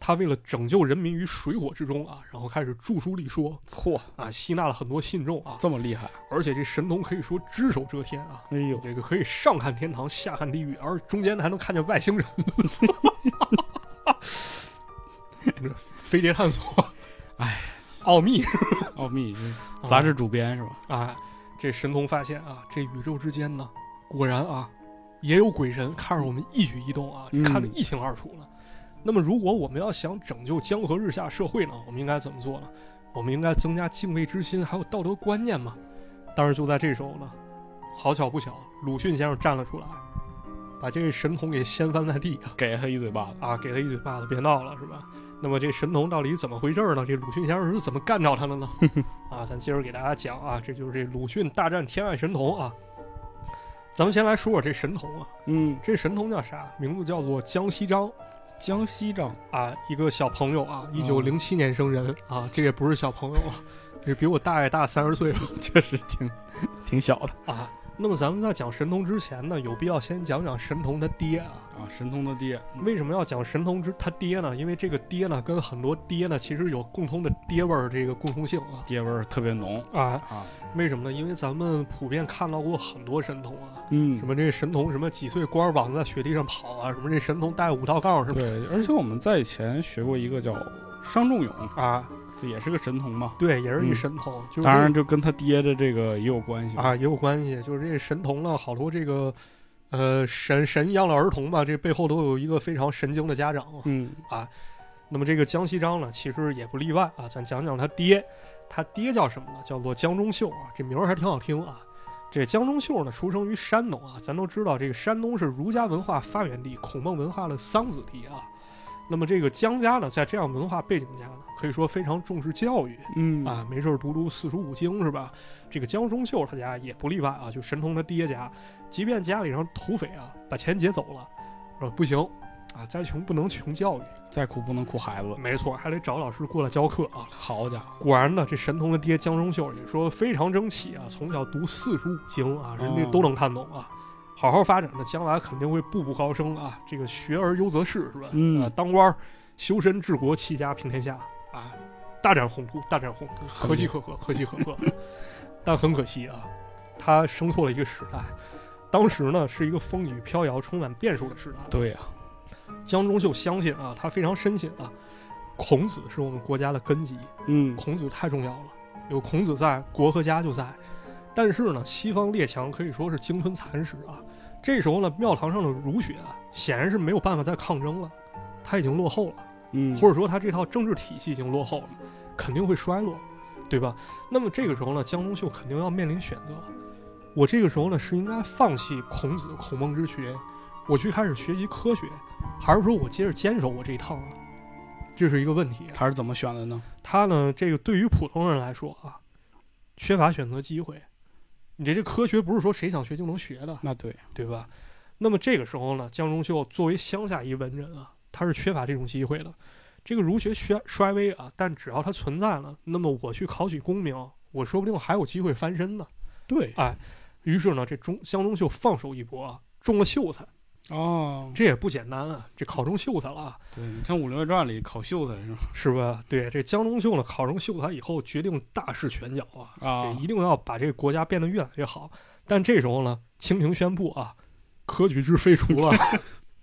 他为了拯救人民于水火之中啊，然后开始著书立说嚯，啊，吸纳了很多信众啊，这么厉害！而且这神童可以说只手遮天啊，哎呦，这个可以上看天堂，下看地狱，而中间还能看见外星人。这飞碟探索，哎，奥秘 奥秘这 杂志主编是吧？啊！这神童发现啊，这宇宙之间呢，果然啊，也有鬼神看着我们一举一动啊，嗯看得一清二楚了。那么，如果我们要想拯救江河日下社会呢，我们应该怎么做呢？我们应该增加敬畏之心，还有道德观念嘛。但是就在这时候呢，好巧不巧，鲁迅先生站了出来，把这位神童给掀翻在地啊！给他一嘴巴子。啊，给他一嘴巴子，别闹了，是吧？那么这神童到底怎么回事呢？这鲁迅先生是怎么干掉他的呢？啊，咱接着给大家讲啊，这就是这鲁迅大战天外神童啊。咱们先来说说这神童啊，嗯，这神童叫啥？名字叫做江西章江西章，啊，一个小朋友啊，一九零七年生人啊，这也不是小朋友啊，这比我大爷大三十岁了确实挺挺小的。啊。那么咱们在讲神童之前呢，有必要先讲讲神童他爹啊。啊，神童他爹，为什么要讲神童之他爹呢？因为这个爹呢，跟很多爹呢，其实有共同的爹味儿这个共通性啊。爹味儿特别浓啊，啊，为什么呢？因为咱们普遍看到过很多神童啊，嗯什么这神童什么几岁光着膀子在雪地上跑啊，什么这神童带五道杠是吧？对，而且我们在以前学过一个叫商仲永，啊，这也是个神童嘛，对，也是一嗯神童，就是当然这就跟他爹的这个也有关系啊，也有关系。就是这神童呢，好多这个呃神神一样的儿童吧，这背后都有一个非常神经的家长嗯啊。嗯那么这个江西章呢，其实也不例外啊。咱讲讲他爹，他爹叫什么呢？叫做江中秀啊，这名儿还挺好听啊。这江中秀呢，出生于山东啊。咱都知道，这个山东是儒家文化发源地，孔孟文化的桑梓地啊。那么这个江家呢，在这样文化背景下呢，可以说非常重视教育嗯啊，没事儿读读四书五经是吧？这个江中秀他家也不例外啊，就神童他爹家，即便家里让土匪啊把钱劫走了，说不行啊，再穷不能穷教育。再苦不能苦孩子，没错，还得找老师过来教课啊。好家伙，果然呢，这神童的爹江中秀也说非常争气啊，从小读四书五经啊，人家哦都能看懂啊。好好发展呢，将来肯定会步步高升啊。这个学而优则仕是吧？嗯呃，当官儿、修身治国、齐家平天下啊，大展宏图，大展宏图，可喜可贺，可喜可贺。但很可惜啊，他生错了一个时代。当时呢，是一个风雨飘摇、充满变数的时代。对呀，江中秀相信啊，他非常深信啊，孔子是我们国家的根基，嗯孔子太重要了，有孔子在，国和家就在。但是呢，西方列强可以说是鲸吞蚕食啊。这时候呢，庙堂上的儒学啊，显然是没有办法再抗争了，他已经落后了，嗯，或者说他这套政治体系已经落后了，肯定会衰落，对吧？那么这个时候呢，江中秀肯定要面临选择。我这个时候呢，是应该放弃孔子、孔孟之学，我去开始学习科学，还是说我接着坚守我这一套呢？这是一个问题。他是怎么选的呢？他呢，这个对于普通人来说啊，缺乏选择机会。你这这科学不是说谁想学就能学的，那对，对吧？那么这个时候呢，江中秀作为乡下一文人啊，他是缺乏这种机会的。这个儒学衰衰微啊，但只要它存在了，那么我去考取功名，我说不定还有机会翻身呢。对哎，于是呢，这中江中秀放手一搏啊，中了秀才，哦，这也不简单啊，这考中秀才了啊。对你像《武林外传》里考秀才是吧？是吧？对，这江中秀呢，考中秀才以后，决定大施拳脚啊，啊这一定要把这个国家变得越来越好。但这时候呢，清廷宣布啊，科举制废除了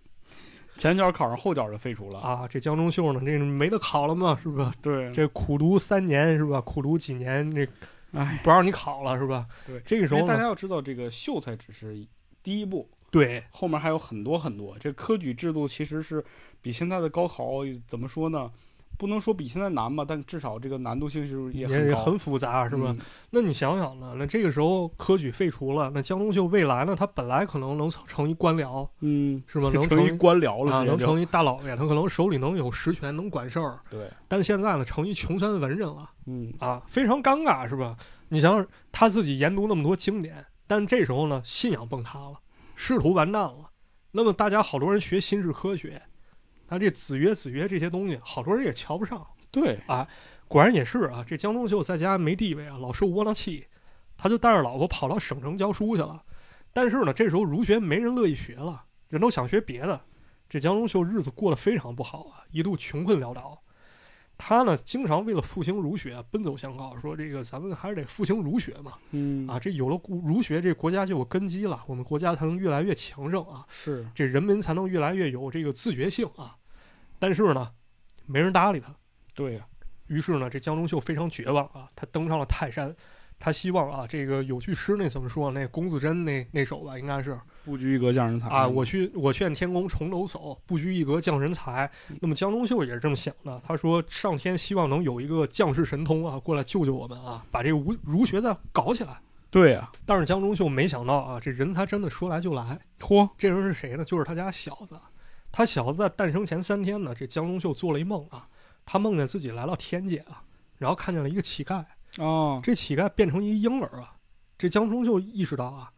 前脚考上，后脚就废除了。啊，这江中秀呢，这没得考了嘛，是吧？对，这苦读三年是吧？苦读几年，这哎，不让你考了是吧？对，这个时候大家，要知道，这个秀才只是第一步，对后面还有很多很多。这科举制度其实是比现在的高考怎么说呢？不能说比现在难吧，但至少这个难度性是也也很很复杂是吧？嗯那你想想呢，那这个时候科举废除了，那江中秀未来呢，他本来可能能成成一官僚嗯，是吧？能成一一官僚了，能成一大老爷，他可能手里能有实权，能管事儿。对，但现在呢，成一穷酸文人了嗯，啊，非常尴尬，是吧？你想想，他自己研读那么多经典，但这时候呢，信仰崩塌了，仕途完蛋了。那么大家好多人学心智科学，那这子曰子曰这些东西，好多人也瞧不上。对啊，果然也是啊，这江中秀在家没地位啊，老受窝囊气，他就带着老婆跑到省城教书去了。但是呢，这时候儒学没人乐意学了，人都想学别的。这江中秀日子过得非常不好啊，一度穷困潦倒。他呢，经常为了复兴儒学啊奔走相告，说这个咱们还是得复兴儒学嘛。嗯啊，这有了儒儒学，这国家就有根基了，我们国家才能越来越强盛啊，是，这人民才能越来越有这个自觉性啊。但是呢，没人搭理他。对呀，于是呢，这江中秀非常绝望啊，他登上了泰山，他希望啊，这个有句诗那怎么说？那龚自珍那那首吧，应该是不拘一格降人才啊，我去我劝天宫重楼叟，不拘一格降人才。那么江中秀也是这么想的，他说上天希望能有一个将士神通啊，过来救救我们啊，把这个儒儒学再搞起来。对呀，但是江中秀没想到啊，这人才真的说来就来。嚯，这人是谁呢？就是他家小子。他小子在诞生前三天呢，这江中秀做了一梦啊，他梦见自己来到天界啊，然后看见了一个乞丐，哦，这乞丐变成一婴儿啊。这江中秀意识到啊，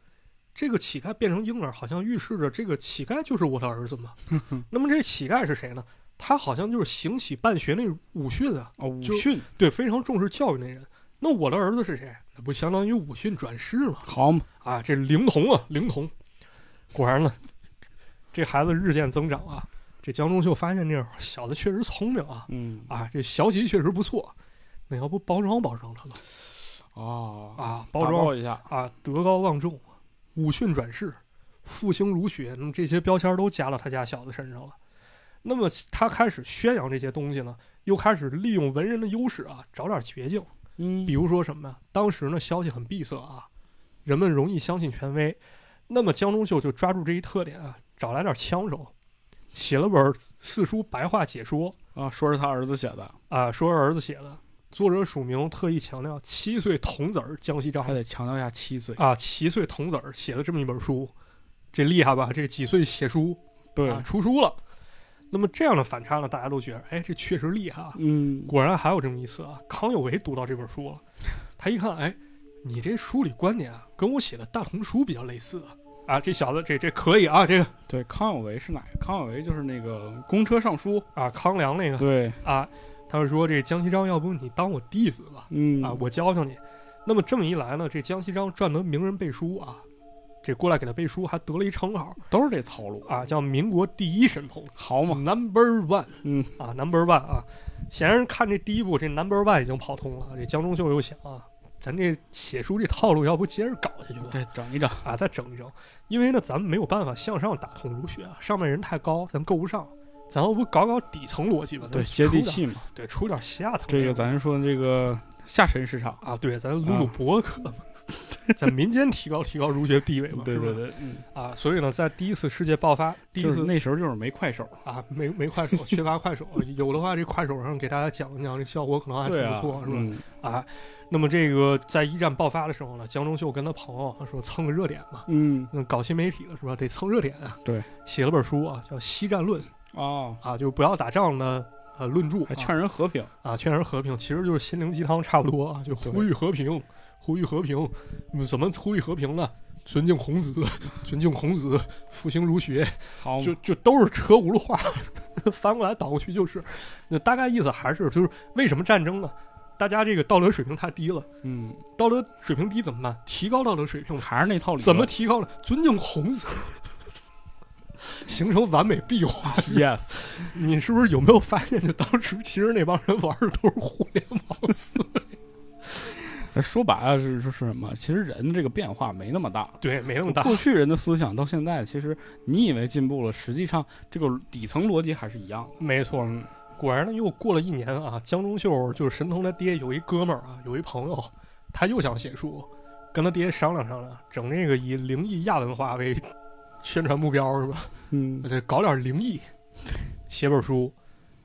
这个乞丐变成婴儿，好像预示着这个乞丐就是我的儿子嘛。那么这乞丐是谁呢？他好像就是行乞办学那武训啊，哦，武训，对，非常重视教育那人。那我的儿子是谁？那不相当于武训转世吗？好嘛，啊，这灵童啊，灵童，果然呢，这孩子日渐增长啊。这江中秀发现这小子确实聪明啊，嗯啊，这学习确实不错。那要不包装包装他吧？哦啊，包装报一下，啊，德高望重，武训转世，复兴儒学，那么这些标签都加到他家小子身上了。那么他开始宣扬这些东西呢，又开始利用文人的优势啊，找点捷径。嗯比如说什么呀？当时呢，消息很闭塞啊，人们容易相信权威。那么江中秀就抓住这一特点啊，找来点枪手，写了本四书白话解说啊，说是他儿子写的，啊，说是儿子写的，作者署名特意强调七岁童子儿江西章还得强调一下七岁，啊，七岁童子儿写了这么一本书，这厉害吧？这几岁写书对啊，，出书了。那么这样的反差呢，大家都觉得，哎，这确实厉害啊。嗯，果然还有这么一次啊，康有为读到这本书了，他一看，哎，你这书里观点啊，跟我写的大同书比较类似啊。啊，这小子这这可以啊，这个对，康有为是哪个？康有为就是那个公车上书，啊，康梁那个对，啊，他就说这江西章，要不你当我弟子吧？嗯啊，我教教你。那么这么一来呢，这江西章赚得名人背书啊，这过来给他背书，还得了一称号都是这套路，啊，叫民国第一神童好嘛，，Number One 嗯啊，Number One 啊。显然看这第一部，这 Number One 已经跑通了。这江中秀又想啊，咱这写书这套路，要不接着搞下去吧？对，整一整，啊，再整一整。因为呢，咱们没有办法向上打通儒学啊，上面人太高，咱够不上。咱要不搞搞底层逻辑吧？对，咱接地，气嘛。对，出点下层这个咱说这个下沉市场，啊，对，咱录录啊博客嘛，在民间提高提高儒学地位嘛，对对对，嗯，啊，所以呢，在第一次世界爆发，第一次那时候就是没快手，啊，没没快手，缺乏快手，有的话，这快手上给大家讲一讲，这效果可能还挺不错，是吧？嗯啊，那么这个在一战爆发的时候呢，江中秀跟他朋友他说蹭个热点嘛，嗯，那搞新媒体了是吧？得蹭热点啊。对，写了本书啊，叫《西战论》哦，啊，就不要打仗的呃论著，还劝人和平，啊劝人和平，其实就是心灵鸡汤差不多啊，就呼吁和平，呼吁和平，嗯怎么呼吁和平呢？尊敬孔子，尊敬孔子，复兴儒学，好，就就都是车轱辘话，翻过来倒过去就是。那大概意思还是就是为什么战争呢？大家这个道德水平太低了，嗯，道德水平低怎么办？提高道德水平，还是那套理论，怎么提高呢？尊敬孔子，形成完美闭环。？Yes，你是不是有没有发现，就当时其实那帮人玩的都是互联网思维？说白了是是是什么？其实人这个变化没那么大。对，没那么大。过去人的思想到现在，其实你以为进步了，实际上这个底层逻辑还是一样的。没错，果然呢，又过了一年啊，江中秀就是神童他爹有一哥们儿啊，有一朋友，他又想写书，跟他爹商量商量，整这个以灵异亚文化为宣传目标是吧？嗯得搞点灵异，写本书，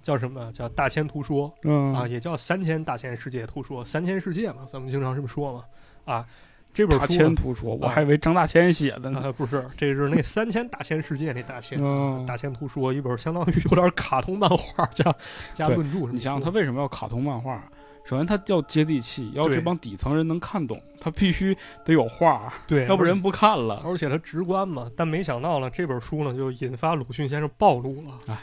叫什么？叫《大千图说》嗯啊，也叫《三千大千世界图说》，三千世界嘛，咱们经常这么说嘛。啊，这本大千图说，我还以为张大千写的呢。啊，不是，这是那 三千大千世界那大千。嗯大千图说一本相当于有点卡通漫画加加论著，你想想，他为什么要卡通漫画？首先，他叫接地气，要这帮底层人能看懂，他必须得有画，对，要不人不看了。而且他直观嘛。但没想到呢，这本书呢就引发鲁迅先生暴露了。哎，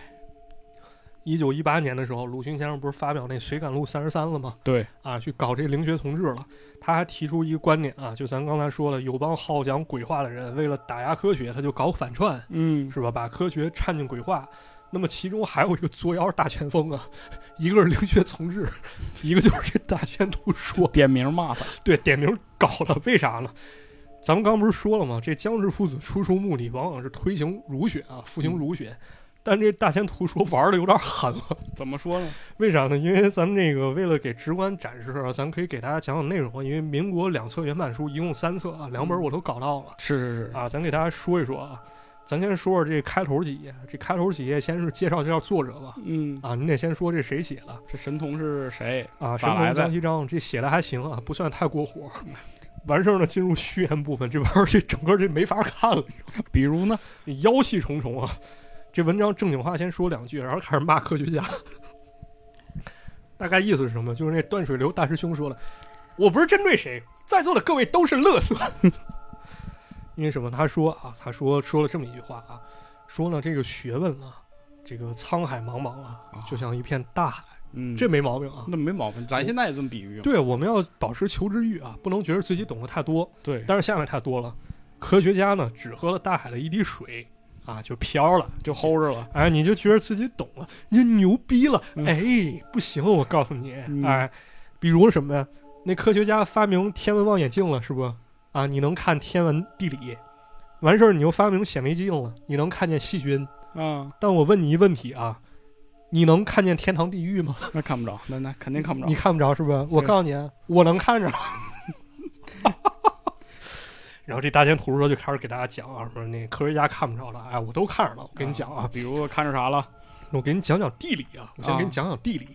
一九一八年的时候，鲁迅先生不是发表那《随感录三十三》了吗？对，啊，去搞这灵学同志了。他还提出一个观点啊，就咱刚才说了，有帮好讲鬼话的人，为了打压科学，他就搞反串，嗯，是吧？把科学掺进鬼话。那么其中还有一个作妖大前锋啊，一个是灵学从志，一个就是这大千图说。点名骂他。对，点名搞了，为啥呢？咱们刚不是说了吗？这江氏父子出书目的往往是推行儒学啊，复兴儒学。但这大千图说玩的有点狠了，怎么说呢？为啥呢？因为咱们这个为了给直观展示啊，咱可以给大家讲讲内容啊。因为民国两册原版书一共三册啊，两本我都搞到了是是是，啊，咱给大家说一说啊。咱先说说这开头几页，这开头几页先是介绍介绍作者吧。嗯，啊，你得先说这谁写的这神童是谁？啊？神童咋来的江西章，这写的还行啊，不算太过火。完事儿呢，进入序言部分，这玩意儿这整个这没法看了，比如呢？妖气重重啊！这文章正经话先说两句，然后开始骂科学家。大概意思是什么？就是那断水流大师兄说了，我不是针对谁，在座的各位都是乐色。因为什么？他说啊，他说说了这么一句话啊，说呢这个学问啊，这个沧海茫茫啊，就像一片大海。嗯，这没毛病啊。那没毛病，咱现在也这么比喻。对，我们要保持求知欲啊，不能觉得自己懂得太多。对，但是下面太多了，科学家呢只喝了大海的一滴水啊，就飘了，就齁着了。哎，你就觉得自己懂了，你就牛逼了。嗯哎，不行，我告诉你，嗯哎，比如什么呀？那科学家发明天文望远镜了，是不？啊，你能看天文地理，完事儿你又发明显微镜了，你能看见细菌。啊，但我问你一问题啊，你能看见天堂地狱吗？那看不着，那那肯定看不着。你看不着是不是？我告诉你，啊，我能看着。然后这大仙图说就开始给大家讲啊，说那科学家看不着了，哎，我都看着了。我跟你讲啊，比如我看着啥了？我给你讲讲地理啊，我先啊给你讲讲地理。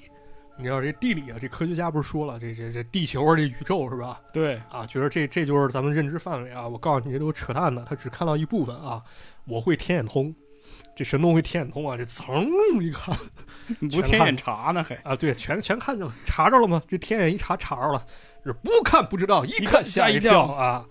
你知道这地理啊，这科学家不是说了，这这这地球啊，这宇宙是吧？对，啊，觉得这这就是咱们认知范围啊。我告诉你，这都扯淡的，他只看到一部分啊。我会天眼通，这神农会天眼通啊，这噌一看不天眼查呢还？啊，对，全全看见了，查着了吗？这天眼一查查着了，是不看不知道，一看看吓吓一一跳啊。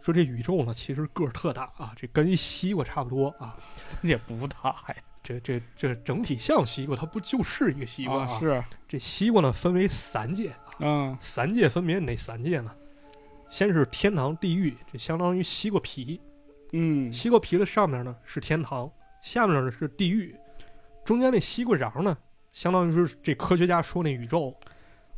说这宇宙呢，其实个儿特大啊，这跟一西瓜差不多啊。也不大呀。这这这整体像西瓜，它不就是一个西瓜啊，是，这西瓜呢分为三界啊，嗯三界分别哪三界呢？先是天堂、地狱，这相当于西瓜皮，嗯，西瓜皮的上面呢是天堂，下面呢是地狱，中间那西瓜瓤呢，相当于是这科学家说那宇宙，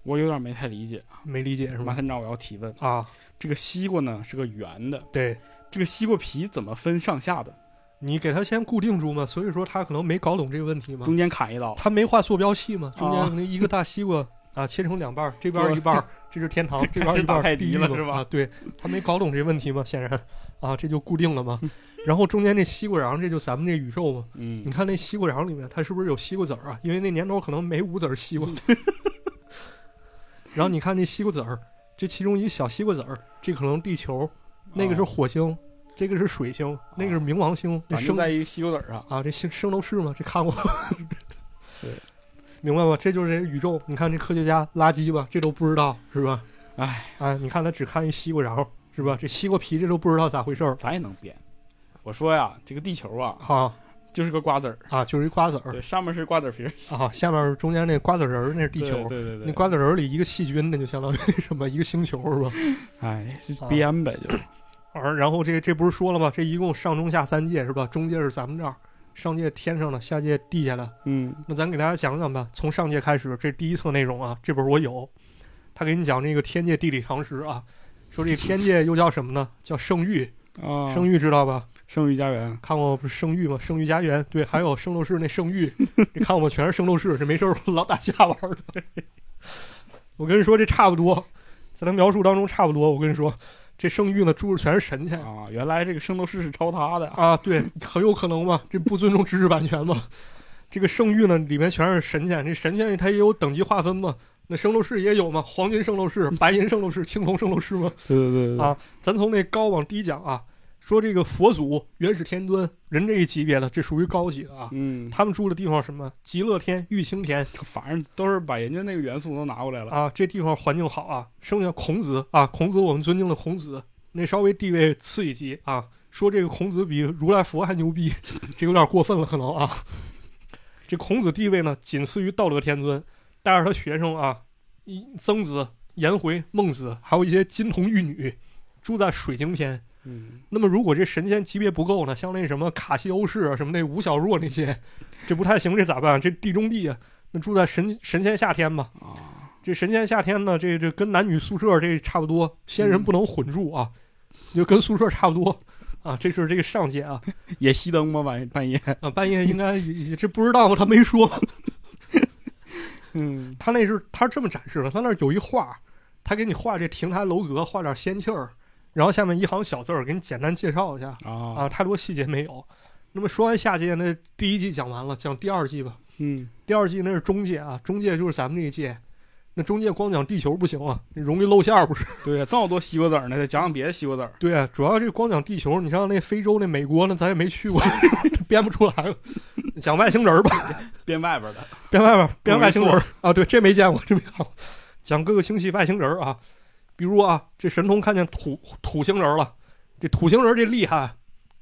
我有点没太理解。没理解是吧？马探长，我要提问：啊，这个西瓜呢是个圆的，对这个西瓜皮怎么分上下的？你给他先固定住嘛，所以说他可能没搞懂这个问题嘛，中间砍一刀？他没画坐标系嘛，中啊间那一个大西瓜。啊，切成两半儿，这边一半儿，这是天堂，这边一半儿地狱了是吧啊，对他没搞懂这问题嘛，显然啊，这就固定了嘛。然后中间这西瓜瓤，这就咱们这宇宙嘛。嗯你看那西瓜瓤里面，它是不是有西瓜籽儿啊？因为那年头可能没无籽西瓜。然后你看那西瓜籽儿，这其中一个小西瓜籽儿，这可能地球，那个是啊火星，这个是水星，那个是冥王星。那生在一个西瓜籽儿上。啊，这星圣斗士嘛，这看过。对，明白吗？这就是这宇宙。你看这科学家垃圾吧，这都不知道是吧？哎，哎，你看他只看一西瓜瓤是吧？这西瓜皮这都不知道咋回事儿咱也能编。我说呀，这个地球啊，啊就是个瓜子儿，啊，就是一瓜子儿对，上面是瓜子皮儿，啊，下面中间那瓜子仁儿那是地球。对对对，那瓜子仁儿里一个细菌，那就相当于什么一个星球是吧？哎，是啊编呗，就是。而然后这这不是说了吗？这一共上中下三界是吧？中界是咱们这儿，上界天上的，下界地下的。嗯那咱给大家讲讲吧，从上界开始，这第一册内容啊，这本我有，他给你讲这个天界地理常识啊，说这个天界又叫什么呢？叫圣域，啊，圣域知道吧？圣域家园，看过不是圣域吗？圣域家园，对，还有圣斗士那圣域，你看我全是圣斗士，这没事儿老打架玩儿的。我跟你说，这差不多，在他描述当中差不多。我跟你说，这圣域呢住的全是神仙啊，原来这个圣斗士是抄他的，啊，对，很有可能嘛，这不尊重知识版权嘛。这个圣域呢里面全是神仙，这神仙它也有等级划分嘛。那圣斗士也有嘛，黄金圣斗士、白银圣斗士、青铜圣斗士嘛。对对对啊，咱从那高往低讲啊，说这个佛祖、元始天尊，人这一级别的，这属于高级的啊。嗯，他们住的地方什么？极乐天、玉清天 反正都是把人家那个元素都拿过来了，啊，这地方环境好啊。剩下孔子啊，孔子我们尊敬的孔子，那稍微地位次一级啊。说这个孔子比如来佛还牛逼，这有点过分了可能啊。这孔子地位呢，仅次于道德天尊，带着他学生啊，曾子、颜回、孟子，还有一些金童玉女，住在水晶天。嗯，那么如果这神仙级别不够呢，像那什么卡西欧式啊，什么那吴小若那些，这不太行，这咋办？这地中地啊，那住在神神仙夏天吧。啊，这神仙夏天呢，这这跟男女宿舍这差不多，仙人嗯不能混住啊，就跟宿舍差不多啊。这是这个上界啊 也熄灯吗？晚半夜，啊，半夜应该也这不知道吗？他没说，嗯他那是他这么展示的，他那儿有一画，他给你画这亭台楼阁，画点仙气儿，然后下面一行小字儿给你简单介绍一下啊，啊，太多细节没有。那么说完下届，那第一季讲完了，讲第二季吧。嗯，第二季那是中介啊，中介就是咱们这一届。那中介光讲地球不行啊，容易露馅儿不是？对呀，这么多西瓜籽儿呢，再讲讲别的西瓜籽儿，对啊，主要这光讲地球，你像那非洲、那美国，那咱也没去过，编不出来了。讲外星人儿吧，编外边的，编外边编外星人儿啊，对，这没见过，这没看过。讲各个星系外星人儿啊，比如啊，这神童看见土土星人了，这土星人这厉害，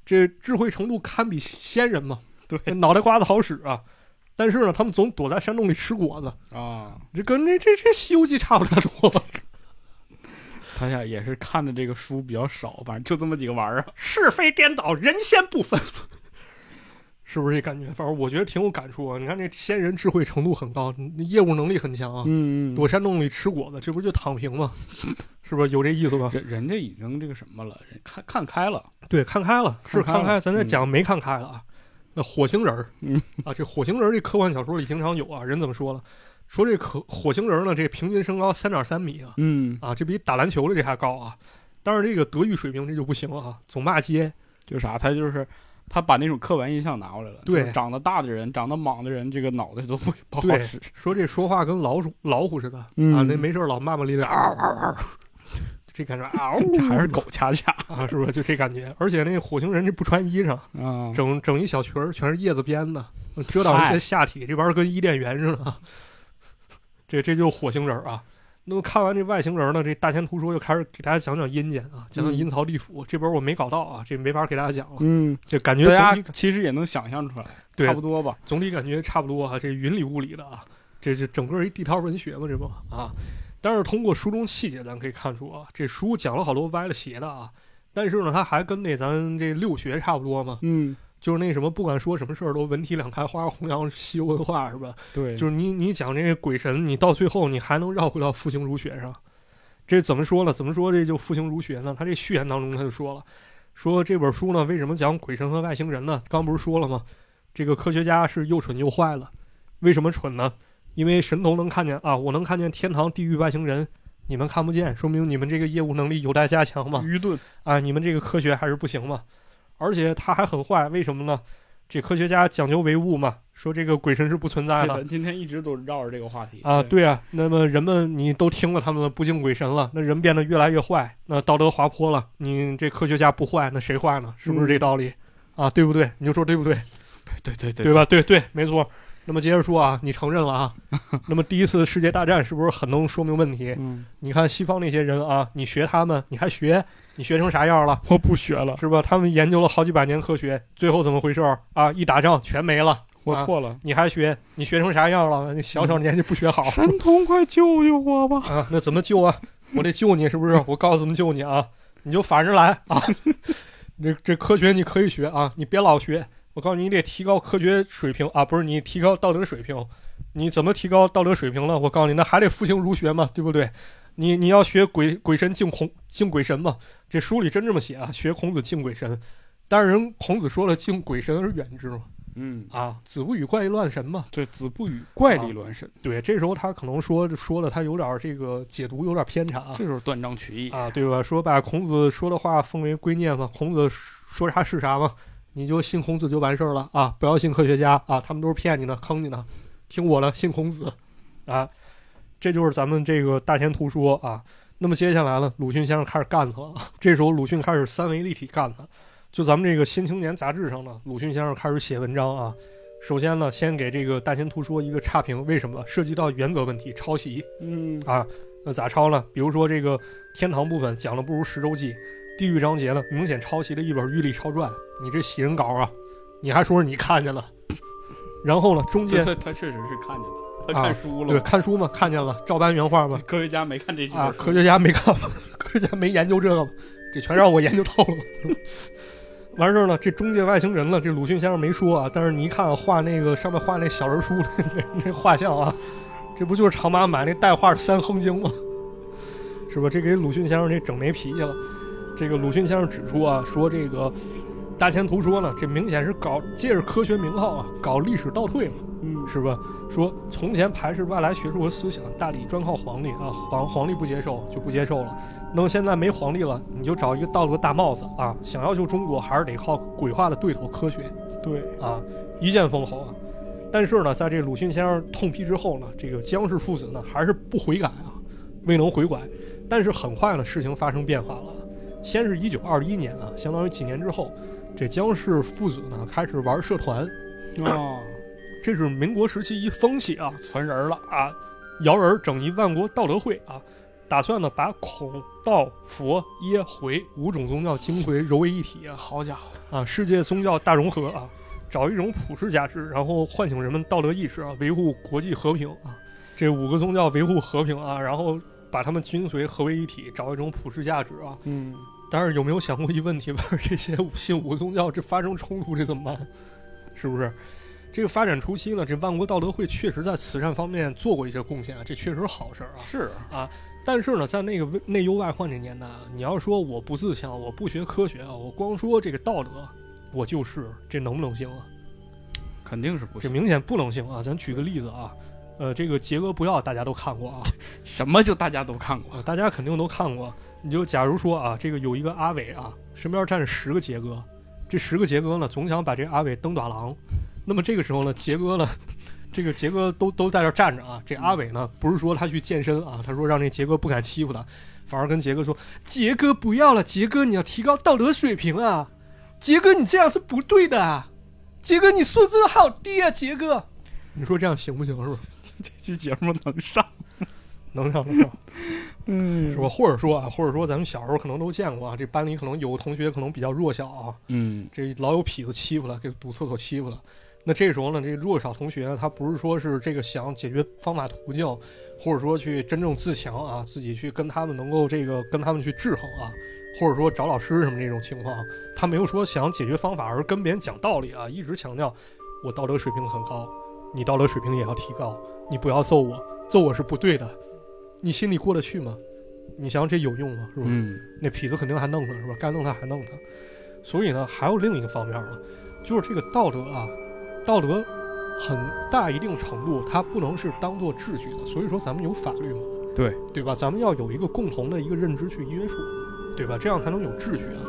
这智慧程度堪比仙人嘛，对，脑袋瓜子好使啊。但是呢，他们总躲在山洞里吃果子，啊，这跟这这这《西游记》差不太多。他呀也是看的这个书比较少，反正就这么几个玩意儿。是非颠倒，人仙不分，是不是这感觉？反正我觉得挺有感触啊。你看这仙人智慧程度很高，业务能力很强啊。嗯躲山洞里吃果子，这不就躺平吗？是不是有这意思吧？人人家已经这个什么了，人看看开了。对，看开了，是看开。咱再嗯讲没看开了啊。那火星人儿，嗯啊，这火星人这科幻小说里经常有啊。人怎么说了？说这可火星人呢，这平均身高三点三米啊，嗯，啊，这比打篮球的这还高啊。但是这个德育水平这就不行了啊，总骂街。就啥，他就是他把那种刻板印象拿过来了。对就是长得大的人，长得莽的人，这个脑袋都不不好使。说这说话跟老鼠老虎似的、嗯啊，那没事儿老骂骂咧咧，嗷嗷嗷，这感觉嗷，这还是狗恰恰啊，是不是就这感觉？而且那个火星人这不穿衣裳，啊！整整一小裙儿全是叶子编的，遮挡一些下体，这玩意儿跟伊甸园似的。这这就是火星人啊。那么看完这外星人呢，这大前图说又开始给大家讲讲阴间啊，讲讲阴曹地府。这本我没搞到啊，这没法给大家讲了。嗯，这感觉大家其实也能想象出来，对差不多吧。总体感觉差不多啊，这云里雾里的啊，这这整个一地摊文学嘛，这不啊。但是通过书中细节，咱可以看出啊，这书讲了好多歪了邪的啊。但是呢，它还跟那咱这六学差不多嘛，嗯，就是那什么，不管说什么事儿都文体两开花，弘扬西游文化是吧？对，就是你你讲这个鬼神，你到最后你还能绕回到复兴儒学上，这怎么说呢？怎么说这就复兴儒学呢？他这序言当中他就说了，说这本书呢为什么讲鬼神和外星人呢？刚不是说了吗？这个科学家是又蠢又坏了，为什么蠢呢？因为神童能看见啊，我能看见天堂、地狱、外星人，你们看不见，说明你们这个业务能力有待加强嘛。愚钝。啊，你们这个科学还是不行嘛。而且他还很坏，为什么呢？这科学家讲究唯物嘛，说这个鬼神是不存在的，今天一直都绕着这个话题啊。，对啊，那么人们你都听了他们的不敬鬼神了，那人变得越来越坏，那道德滑坡了。你这科学家不坏，那谁坏呢？是不是这道理？啊，对不对？你就说对不对？对对对对吧？对对，没错。那么接着说啊，你承认了啊？那么第一次世界大战是不是很能说明问题？嗯，你看西方那些人啊，你学他们，你还学，你学成啥样了？我不学了，是吧？他们研究了好几百年科学，最后怎么回事儿啊？一打仗全没了，啊我错了。你还学？你学成啥样了？你小小年纪不学好神童，快救救我吧！啊？那怎么救啊？我得救你，是不是？我告诉怎么救你啊？你就反着来啊！这这科学你可以学啊，你别老学。我告诉你，你得提高科学水平啊，不是你提高道德水平。你怎么提高道德水平了？我告诉你，那还得复兴儒学嘛，对不对？你你要学鬼鬼神敬孔敬鬼神嘛？这书里真这么写啊，学孔子敬鬼神。但是人孔子说了，敬鬼神而远之嘛，嗯，啊，子不语怪力乱神嘛。对，子不语怪力乱神，对，这时候他可能说说的他有点这个解读有点偏差啊这就是断章取义啊，对吧？说把孔子说的话奉为圭臬嘛，孔子说啥是啥嘛，你就信孔子就完事儿了啊，不要信科学家啊，他们都是骗你的，坑你的，听我的，信孔子啊，这就是咱们这个大前图说啊。那么接下来呢，鲁迅先生开始干他了，这时候鲁迅开始三维立体干他，就咱们这个《新青年》杂志上呢，鲁迅先生开始写文章啊。首先呢，先给这个大前图说一个差评，为什么？涉及到原则问题，抄袭。嗯啊，那咋抄呢？比如说这个天堂部分讲的不如《十周记》，地狱章节呢明显抄袭了一本《玉历超传》，你这喜人稿啊，你还说是你看见了？然后呢，中间他他确实是看见的，看书了对，看书嘛，看见了，照搬原话嘛。科学家没看这句啊，科学家没看，科学家没研究这个，这全让我研究透了。完事儿了，这中介外星人了，这鲁迅先生没说啊，但是你一看画那个上面画那小人书那那画像啊，这不就是长妈买那带画的《三哼经》吗？是吧？这给鲁迅先生这整没脾气了。这个鲁迅先生指出啊，说这个大前图说呢，这明显是搞借着科学名号啊，搞历史倒退嘛。嗯是吧？说从前排斥外来学术和思想，大理专靠皇帝啊，皇皇帝不接受就不接受了。那么现在没皇帝了，你就找一个道德大帽子啊！想要救中国，还是得靠鬼话的对头科学对，啊，一剑封喉啊！但是呢，在这鲁迅先生痛批之后呢，这个姜氏父子呢还是不悔改啊，未能悔改。但是很快呢，事情发生变化了。先是一九二一年啊，相当于几年之后，这姜氏父子呢开始玩社团，啊，这是民国时期一风气啊，传人了，啊，摇人整一万国道德会啊，打算呢把孔道佛耶回五种宗教精髓揉为一体啊好家伙，啊，世界宗教大融合啊，找一种普世价值，然后唤醒人们道德意识啊，维护国际和平啊。这五个宗教维护和平啊，然后把他们精髓合为一体，找一种普世价值啊。嗯，但是有没有想过一问题？吧 这些信五个宗教这发生冲突，这怎么办？是不是？这个发展初期呢，这万国道德会确实在慈善方面做过一些贡献啊，这确实是好事儿啊。是啊，但是呢，在那个内忧外患这年代啊，你要说我不自强，我不学科学啊，我光说这个道德，我就是这能不能行啊？肯定是不行，这明显不能行啊！咱举个例子啊，呃，这个杰哥不要大家都看过啊，什么就大家都看过，大家肯定都看过。你就假如说啊，这个有一个阿伟啊，身边站着十个杰哥，这十个杰哥呢，总想把这阿伟蹬短廊。那么这个时候呢，杰哥呢，这个杰哥都都在这站着啊。这阿伟呢，不是说他去健身啊，他说让这杰哥不敢欺负他，反而跟杰哥说：“杰哥不要了，杰哥你要提高道德水平啊，杰哥你这样是不对的啊，杰哥你素质好低啊，杰哥，你说这样行不行？是吧？这期节目能上，能上能上，嗯，是吧？或者说啊，或者说咱们小时候可能都见过啊，这班里可能有个同学可能比较弱小啊，嗯，这老有痞子欺负了，给堵厕所欺负了。那这时候呢，这个弱小同学呢，他不是说是这个想解决方法途径，或者说去真正自强啊，自己去跟他们能够这个跟他们去制衡啊，或者说找老师什么这种情况，他没有说想解决方法，而跟别人讲道理啊，一直强调我道德水平很高，你道德水平也要提高，你不要揍我，揍我是不对的，你心里过得去吗？你想想这有用吗？是吧？嗯，那痞子肯定还弄他，是吧？该弄他还弄他，所以呢，还有另一个方面啊，就是这个道德啊。道德很大一定程度，它不能是当做秩序的，所以说咱们有法律嘛，对对吧？咱们要有一个共同的一个认知去约束，对吧？这样才能有秩序啊。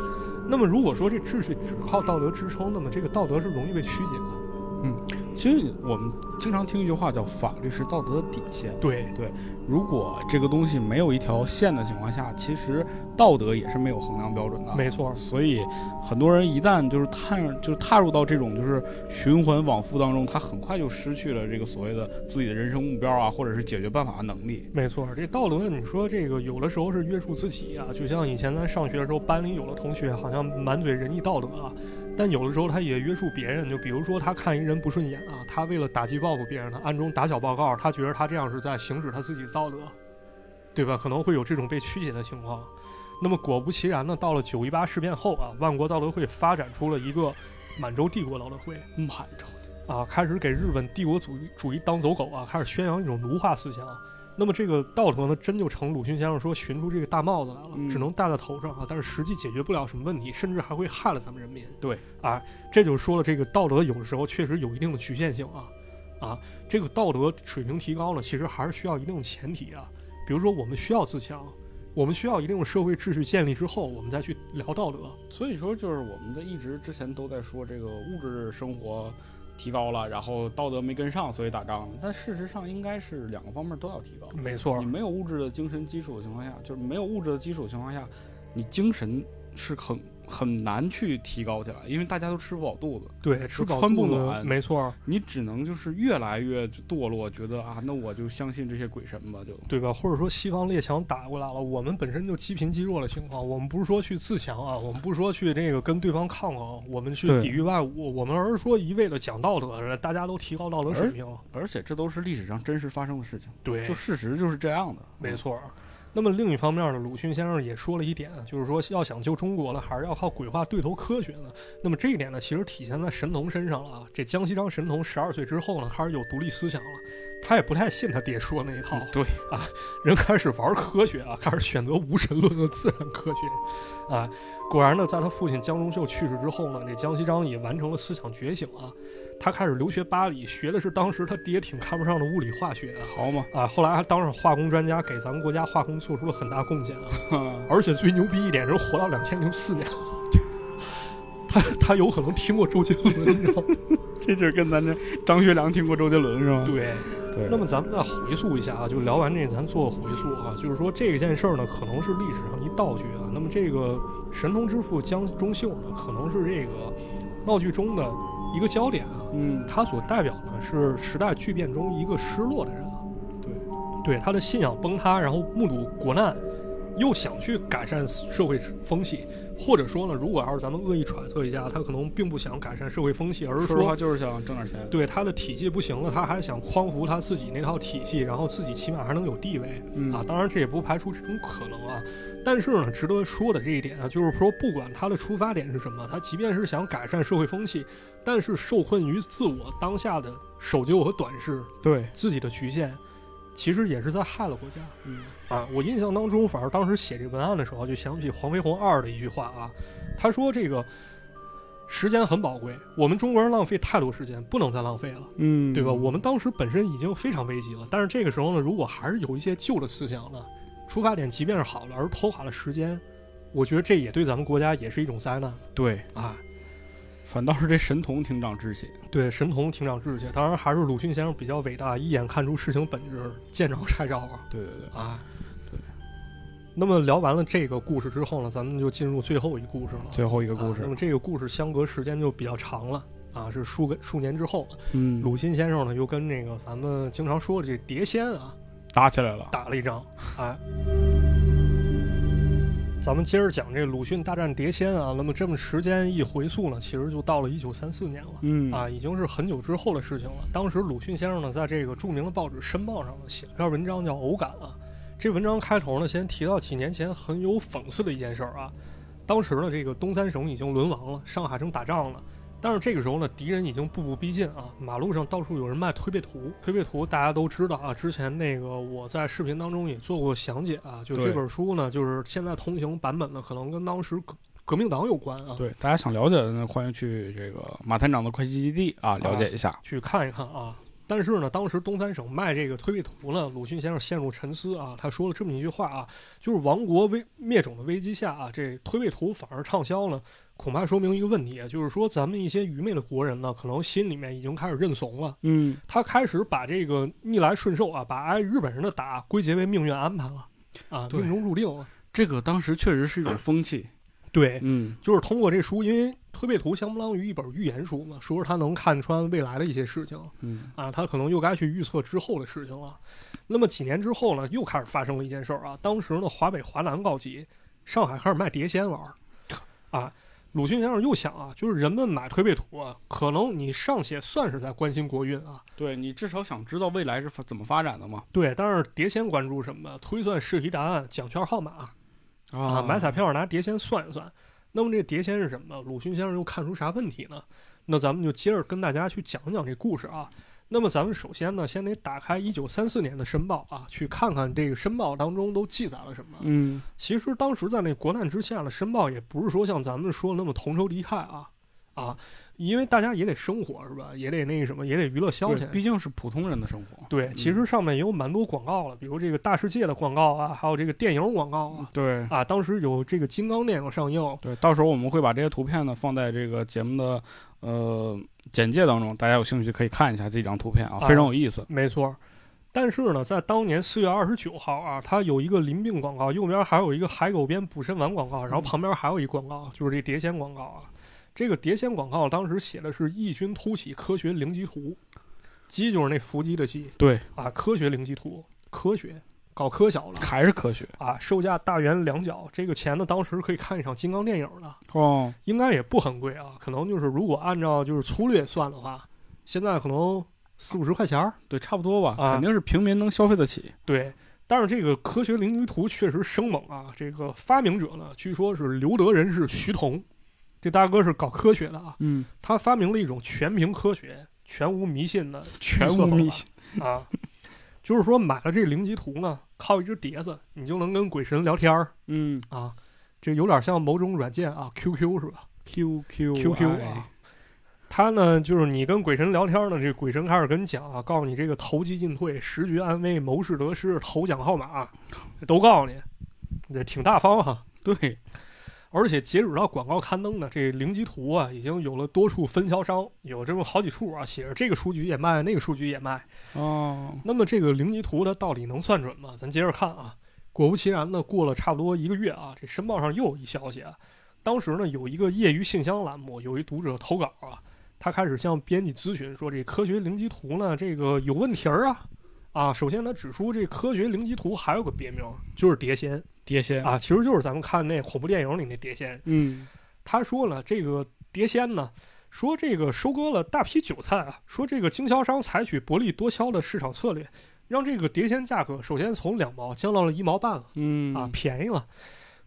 那么如果说这秩序只靠道德支撑，那么这个道德是容易被曲解的。嗯，其实我们经常听一句话叫“法律是道德的底线”。对对，如果这个东西没有一条线的情况下，其实道德也是没有衡量标准的。没错。所以很多人一旦就是踏就是踏入到这种就是循环往复当中，他很快就失去了这个所谓的自己的人生目标啊，或者是解决办法的能力。没错，这道德你说这个有的时候是约束自己啊，就像以前咱上学的时候，班里有的同学好像满嘴仁义道德啊。但有的时候他也约束别人，就比如说他看一人不顺眼啊，他为了打击报复别人，他暗中打小报告，他觉得他这样是在行使他自己的道德，对吧？可能会有这种被曲解的情况。那么果不其然呢，到了九一八事变后啊，万国道德会发展出了一个满洲帝国道德会，满洲啊，开始给日本帝国主义主义当走狗啊，开始宣扬一种奴化思想。那么这个道德呢，真就成鲁迅先生说寻出这个大帽子来了，只能戴在头上啊，但是实际解决不了什么问题，甚至还会害了咱们人民。对，啊，这就说了这个道德有的时候确实有一定的局限性啊，啊，这个道德水平提高了，其实还是需要一定的前提啊，比如说我们需要自强，我们需要一定的社会秩序建立之后，我们再去聊道德。所以说，就是我们的一直之前都在说这个物质生活。提高了，然后道德没跟上，所以打仗。但事实上应该是两个方面都要提高。没错，你没有物质的精神基础的情况下，就是没有物质的基础情况下，你精神是很。很难去提高起来，因为大家都吃不饱肚子，对，吃穿不暖，没错。你只能就是越来越堕落，觉得啊，那我就相信这些鬼神吧，就。对吧？或者说西方列强打过来了，我们本身就积贫积弱的情况，我们不是说去自强啊，我们不是说去这个跟对方抗衡，我们去抵御外物，我们而是说一味的讲道德，大家都提高道德水平，而且这都是历史上真实发生的事情，对，就事实就是这样的，没错。那么另一方面呢，鲁迅先生也说了一点，就是说要想救中国呢，还是要靠鬼话对头科学呢。那么这一点呢，其实体现在神童身上了啊。这江西章神童十二岁之后呢，开始有独立思想了，他也不太信他爹说的那一套。对啊，人开始玩科学啊，开始选择无神论和自然科学啊。果然呢，在他父亲江中秀去世之后呢，这江西章也完成了思想觉醒啊。他开始留学巴黎，学的是当时他爹挺看不上的物理化学，好嘛啊！后来还当上化工专家，给咱们国家化工做出了很大贡献啊！而且最牛逼一点是活到两千零四年，他他有可能听过周杰伦，你知道吗？这就是跟咱这张学良听过周杰伦是吗？对对。那么咱们再回溯一下啊，就聊完这，咱做个回溯啊，就是说这件事儿呢，可能是历史上一道具啊。那么这个神童之父江中秀呢，可能是这个闹剧中的。一个焦点啊，嗯，他所代表的是时代巨变中一个失落的人啊，对，对，他的信仰崩塌，然后目睹国难，又想去改善社会风气，或者说呢，如果要是咱们恶意揣测一下，他可能并不想改善社会风气，而是说说就是想挣点钱。对他的体系不行了，他还想匡扶他自己那套体系，然后自己起码还能有地位。嗯啊，当然这也不排除这种可能啊。但是呢，值得说的这一点啊，就是说，不管他的出发点是什么，他即便是想改善社会风气，但是受困于自我当下的守旧和短视，对，自己的局限，其实也是在害了国家嗯啊。我印象当中，反而当时写这文案的时候，就想起黄飞鸿二的一句话啊，他说这个。时间很宝贵，我们中国人浪费太多时间，不能再浪费了。嗯，对吧？我们当时本身已经非常危急了，但是这个时候呢，如果还是有一些旧的思想呢，出发点即便是好了，而拖垮了时间，我觉得这也对咱们国家也是一种灾难对，啊。反倒是这神童挺长志气。对，神童挺长志气，当然还是鲁迅先生比较伟大，一眼看出事情本质，见招拆招啊对对对，啊。对。那么聊完了这个故事之后呢，咱们就进入最后一个故事了。最后一个故事啊那，么这个故事相隔时间就比较长了啊，是数个数年之后。嗯，鲁迅先生呢，又跟那个咱们经常说的这碟仙啊，打起来了。打了一仗，哎。咱们接着讲这鲁迅大战碟仙啊，那么这么时间一回溯呢，其实就到了一九三四年了。嗯啊，已经是很久之后的事情了。当时鲁迅先生呢，在这个著名的报纸《申报》上呢，写了篇文章叫《偶感》啊。这文章开头呢，先提到几年前很有讽刺的一件事儿啊。当时呢，这个东三省已经沦亡了，上海正打仗呢。但是这个时候呢，敌人已经步步逼近啊，马路上到处有人卖推背图。推背图大家都知道啊，之前那个我在视频当中也做过详解啊。就这本书呢，就是现在通行版本呢，可能跟当时革革命党有关啊。对，大家想了解的呢，欢迎去这个马探长的会计基地啊，了解一下。去看一看啊。但是呢，当时东三省卖这个推背图呢，鲁迅先生陷入沉思啊。他说了这么一句话啊，就是亡国危灭种的危机下啊，这推背图反而畅销呢，恐怕说明一个问题，就是说咱们一些愚昧的国人呢，可能心里面已经开始认怂了，嗯，他开始把这个逆来顺受啊，把挨日本人的打归结为命运安排了啊，命中注定了。这个当时确实是一种风气。对，嗯，就是通过这书，因为推背图相当于一本预言书嘛，说是他能看穿未来的一些事情。嗯，啊，他可能又该去预测之后的事情了。那么几年之后呢，又开始发生了一件事儿啊。当时呢，华北、华南告急，上海开始卖碟仙玩儿。啊，鲁迅先生又想啊，就是人们买推背图啊，可能你尚且算是在关心国运啊，对你至少想知道未来是发怎么发展的嘛。对。但是碟仙关注什么？推算试题答案、奖券号码啊，买彩票拿碟仙算一算。那么这碟仙是什么？鲁迅先生又看出啥问题呢？那咱们就接着跟大家去讲讲这故事啊。那么咱们首先呢，先得打开一九三四年的《申报》啊，去看看这个《申报》当中都记载了什么。嗯，其实当时在那国难之下的，《申报》也不是说像咱们说的那么同仇敌忾啊啊，因为大家也得生活是吧？也得那个什么，也得娱乐消遣。对毕竟是普通人的生活。对，其实上面也有蛮多广告了，比如这个大世界的广告啊，还有这个电影广告啊。对啊，当时有这个金刚电影上映，对，到时候我们会把这些图片呢放在这个节目的呃简介当中，大家有兴趣可以看一下这张图片啊，啊非常有意思。没错。但是呢，在当年四月二十九号啊，它有一个淋病广告，右边还有一个海狗鞭补肾丸广告，然后旁边还有一广告，就是这碟仙广告啊。这个碟仙广告当时写的是“异军突起科学灵机图”，鸡就是那伏击的鸡对，啊，科学灵机图，科学搞科小了还是科学啊，售价大元两角，这个钱呢，当时可以看一场金刚电影了，哦。应该也不很贵啊，可能就是如果按照就是粗略算的话，现在可能四五十块钱儿。对，差不多吧，啊肯定是平民能消费得起。对，但是这个科学灵机图确实生猛啊！这个发明者呢，据说是留德人士徐桐，这大哥是搞科学的啊，嗯，他发明了一种全凭科学、全无迷信的全无迷信。啊。就是说，买了这灵机图呢，靠一只碟子，你就能跟鬼神聊天儿嗯啊。这有点像某种软件啊，QQ 是吧，Q Q？QQ 啊，他呢，就是你跟鬼神聊天呢，这鬼神开始跟你讲啊，告诉你这个投机进退、时局安危、谋事得失、头奖号码，都告诉你，这挺大方哈。对，而且截止到广告刊登的这灵机图啊，已经有了多处分销商，有这么好几处啊，写着这个书局也卖，那个书局也卖。哦，那么这个灵机图它到底能算准吗？咱接着看啊。果不其然呢，过了差不多一个月啊，这申报上又有一消息啊。当时呢，有一个业余信箱栏目，有一读者投稿啊，他开始向编辑咨询说，这科学灵机图呢，这个有问题儿啊啊。首先，他指出这科学灵机图还有个别名，就是碟仙碟仙，啊，其实就是咱们看那恐怖电影里那碟仙。嗯他说了，这个碟仙呢，说这个收割了大批韭菜啊，说这个经销商采取薄利多销的市场策略，让这个碟仙价格首先从两毛降到了一毛半了嗯啊，便宜了。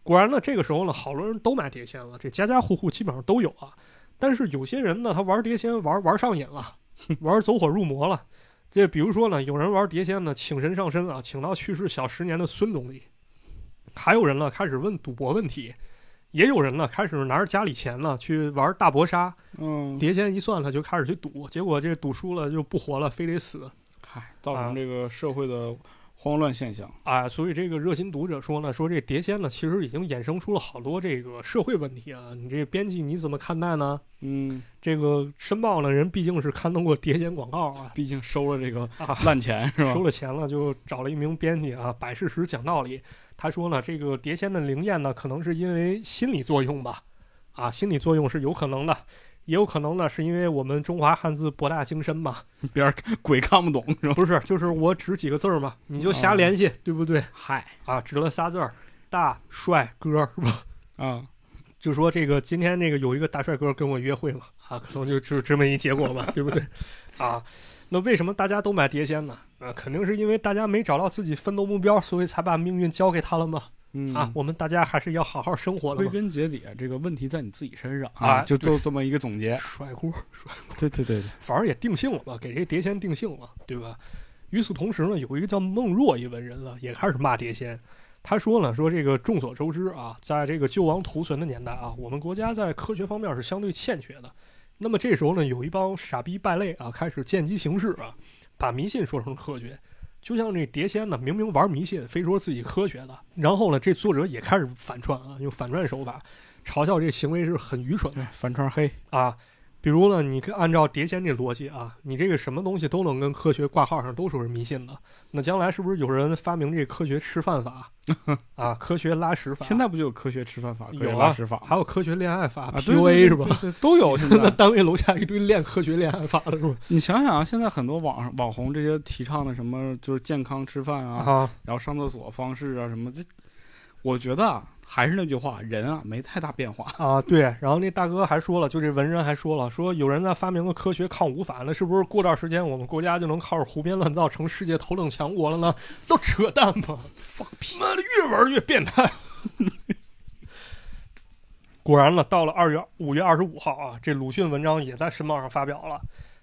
果然呢，这个时候呢，好多人都买碟仙了，这家家户户基本上都有啊。但是有些人呢，他玩碟仙玩玩上瘾了，玩走火入魔了。这比如说呢，有人玩碟仙呢，请神上身啊，请到去世小十年的孙总理；还有人呢，开始问赌博问题；也有人呢，开始拿着家里钱呢去玩大搏杀，嗯，碟仙一算了就开始去赌，结果这赌输了就不活了，非得死。嗨，造啊成这个社会的慌乱现象。啊，所以这个热心读者说呢，说这碟仙呢，其实已经衍生出了好多这个社会问题啊。你这编辑你怎么看待呢？嗯，这个申报呢，人毕竟是刊登过碟仙广告啊，毕竟收了这个啊，烂钱是吧？收了钱了就找了一名编辑啊，摆事实讲道理。他说呢，这个碟仙的灵验呢，可能是因为心理作用吧，啊，心理作用是有可能的，也有可能呢，是因为我们中华汉字博大精深嘛，别人鬼看不懂是吧？不是，就是我指几个字儿嘛，你就瞎联系，对不对？嗨啊，指了仨字儿，大帅哥是吧？啊，就说这个今天那个有一个大帅哥跟我约会嘛，啊，可能就只这么一结果嘛，对不对？啊，那为什么大家都买碟仙呢？啊，肯定是因为大家没找到自己奋斗目标，所以才把命运交给他了嘛。嗯啊，我们大家还是要好好生活的归。根结底，这个问题在你自己身上啊就做这么一个总结。甩锅，对对对对，反而也定性了嘛，给这碟仙定性了，对吧？与此同时呢，有一个叫孟若一文人了，也开始骂碟仙。他说呢，说这个众所周知啊，在这个救亡图存的年代啊，我们国家在科学方面是相对欠缺的。那么这时候呢，有一帮傻逼败类啊，开始见机行事啊，把迷信说成科学。就像这碟仙呢，明明玩迷信，非说自己科学的，然后呢，这作者也开始反串啊，用反串手法嘲笑这行为是很愚蠢的反串黑，啊。比如呢，你可按照碟仙这逻辑啊，你这个什么东西都能跟科学挂号上，都说是迷信的。那将来是不是有人发明这科学吃饭法 啊？科学拉屎法？现在不就有科学吃饭法、科学有啊拉屎法还有科学恋爱法、啊 PUA 对是吧？对对都有现在。单位楼下一堆练科学恋爱法的是吧？你想想啊，现在很多网上网红这些提倡的什么，就是健康吃饭啊，啊，然后上厕所方式啊什么，这我觉得啊，还是那句话，人啊没太大变化。啊，对，然后那大哥还说了，就这文人还说了，说有人在发明了科学抗五法，那是不是过段时间我们国家就能靠着胡编乱造成世界头等强国了呢？都扯淡吧，放屁！妈的，越玩越变态。果然了，到了二月五月二十五号啊，这鲁迅文章也在申报上发表了。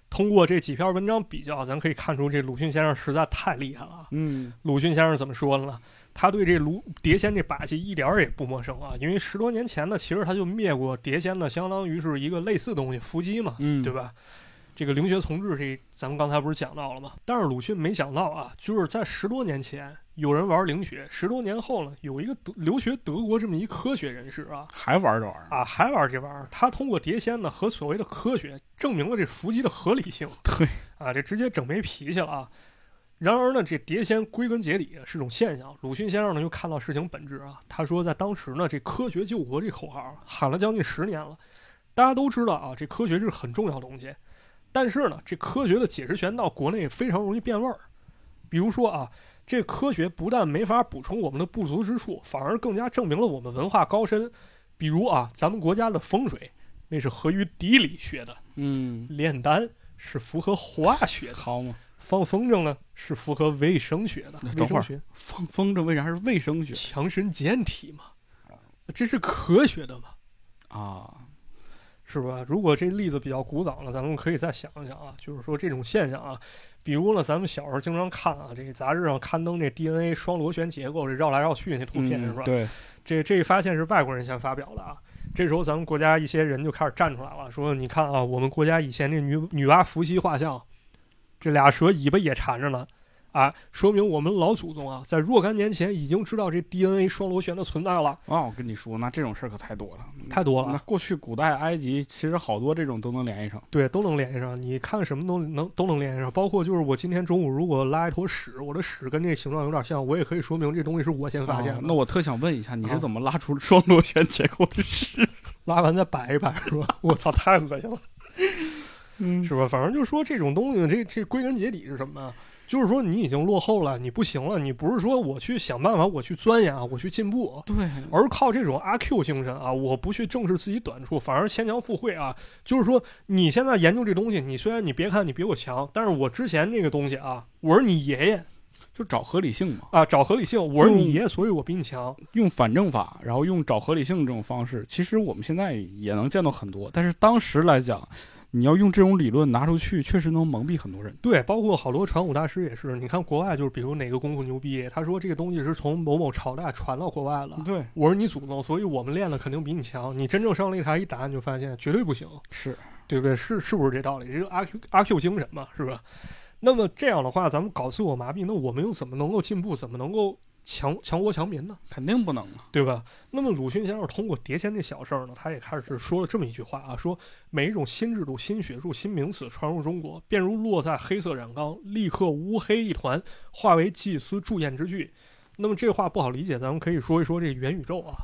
通过这几篇文章比较，咱可以看出这鲁迅先生实在太厉害了啊。嗯，鲁迅先生怎么说的呢？他对这卢碟仙这把戏一点儿也不陌生啊，因为十多年前呢，其实他就灭过碟仙呢，相当于是一个类似东西伏击嘛，嗯对吧？这个灵学从治，这咱们刚才不是讲到了吗？但是鲁迅没想到啊，就是在十多年前有人玩灵学，十多年后呢，有一个德留学德国这么一科学人士啊还玩这玩意儿？啊还玩这玩意儿，他通过碟仙呢和所谓的科学证明了这伏击的合理性。对啊，这直接整没脾气了啊。然而呢，这碟仙归根结底是种现象。鲁迅先生呢又看到事情本质啊，他说在当时呢，这科学救国这口号喊了将近十年了，大家都知道啊，这科学是很重要的东西。但是呢，这科学的解释权到国内非常容易变味儿。比如说啊，这科学不但没法补充我们的不足之处，反而更加证明了我们文化高深。比如啊，咱们国家的风水那是合于地理学的，嗯，炼丹是符合化学的。好嘛，放风筝呢是符合卫生学的，等会儿卫生学放风筝为啥是卫生学强身健体嘛，这是科学的嘛，啊？是吧？如果这例子比较古早了，咱们可以再想一想啊，就是说这种现象啊，比如呢，咱们小时候经常看啊，这个杂志上刊登这 DNA 双螺旋结构，这绕来绕去那图片、是吧？嗯对，这这一发现是外国人先发表的啊。这时候咱们国家一些人就开始站出来了，说你看啊，我们国家以前这女女娲伏羲画像，这俩蛇尾巴也缠着呢，啊，说明我们老祖宗啊，在若干年前已经知道这 DNA 双螺旋的存在了，啊，我跟你说，那这种事儿可太多了，太多了，那过去古代埃及其实好多这种都能联系上。对，都能联系上。你看什么都能都能联系上，包括就是我今天中午如果拉一坨屎，我的屎跟这形状有点像，我也可以说明这东西是我先发现的。啊那我特想问一下，你啊是怎么拉出双螺旋结构的屎？拉完再摆一摆是吧？我操，太恶心了。嗯是吧？反正就说这种东西，这这归根结底是什么呢？就是说你已经落后了，你不行了，你不是说我去想办法，我去钻研啊，我去进步，对，而是靠这种阿 Q 精神啊，我不去正视自己短处，反而牵强附会啊。就是说你现在研究这东西，你虽然你别看你比我强，但是我之前那个东西啊，我是你爷爷就找合理性嘛，啊，找合理性，我是你爷爷，所以我比你强。用反证法，然后用找合理性这种方式，其实我们现在也能见到很多，但是当时来讲，你要用这种理论拿出去，确实能蒙蔽很多人。对，包括好多传武大师也是，你看国外就是比如哪个功夫牛逼，他说这个东西是从某某朝代传到国外了。对，我是你祖宗，所以我们练的肯定比你强。你真正上擂台一打，你就发现绝对不行，是对不对？是是不是这道理？这个阿 Q 阿 Q 精神嘛，是吧？那么这样的话，咱们搞自我麻痹，那我们又怎么能够进步？怎么能够强强国强民呢？肯定不能啊。对吧？那么鲁迅先生通过碟仙这小事儿呢，他也开始说了这么一句话啊，说每一种新制度、新学术、新名词传入中国，便如落在黑色染缸，立刻乌黑一团，化为祭司祝宴之具。那么这话不好理解，咱们可以说一说这元宇宙啊，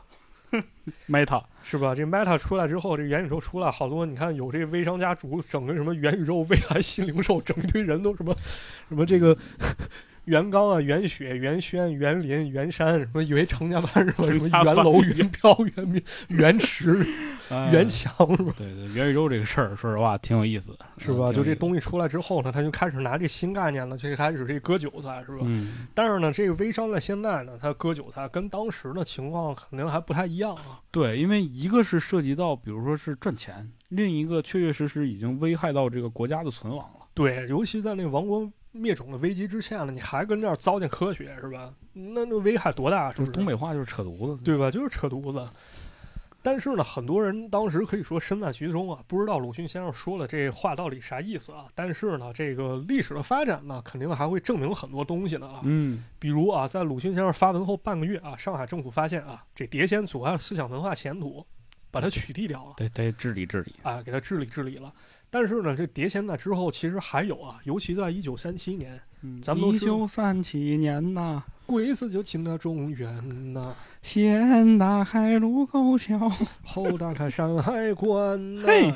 Meta 是吧？这 Meta 出来之后，这元宇宙出来，好多你看有这微商家主整个什么元宇宙未来新零售，整一堆人都什么什么这个元刚啊、袁雪、袁轩、袁林、袁山，什么以为成家班什么什么成家班元楼、袁彪、袁明、袁池、袁强是吧？对对，元宇宙这个事儿，说实话挺有意思的，是吧？嗯就这，东西出来之后呢，他就开始拿这新概念了，就开始这割韭菜是吧？嗯，但是呢，这个微商在现在呢，他割韭菜跟当时的情况肯定还不太一样啊。对，因为一个是涉及到，比如说是赚钱，另一个确确实实已经危害到这个国家的存亡了。对，尤其在那王国灭种的危机之下呢，你还跟这儿糟践科学是吧？那那危害多大？是就是不是东北话就是扯犊子，对吧？就是扯犊子。但是呢，很多人当时可以说身在局中啊，不知道鲁迅先生说的这话到底啥意思啊。但是呢，这个历史的发展呢，肯定还会证明很多东西的啊。嗯，比如啊，在鲁迅先生发文后半个月啊，上海政府发现啊，这碟仙阻碍了思想文化前途，把它取缔掉了。得得治理治理。啊，给它治理治理了。但是呢，这碟仙在之后其实还有啊，尤其在一九三七年，咱们一九三七年呐，鬼子就进了中原呐、先打开卢沟桥。后打开山海关呐、嘿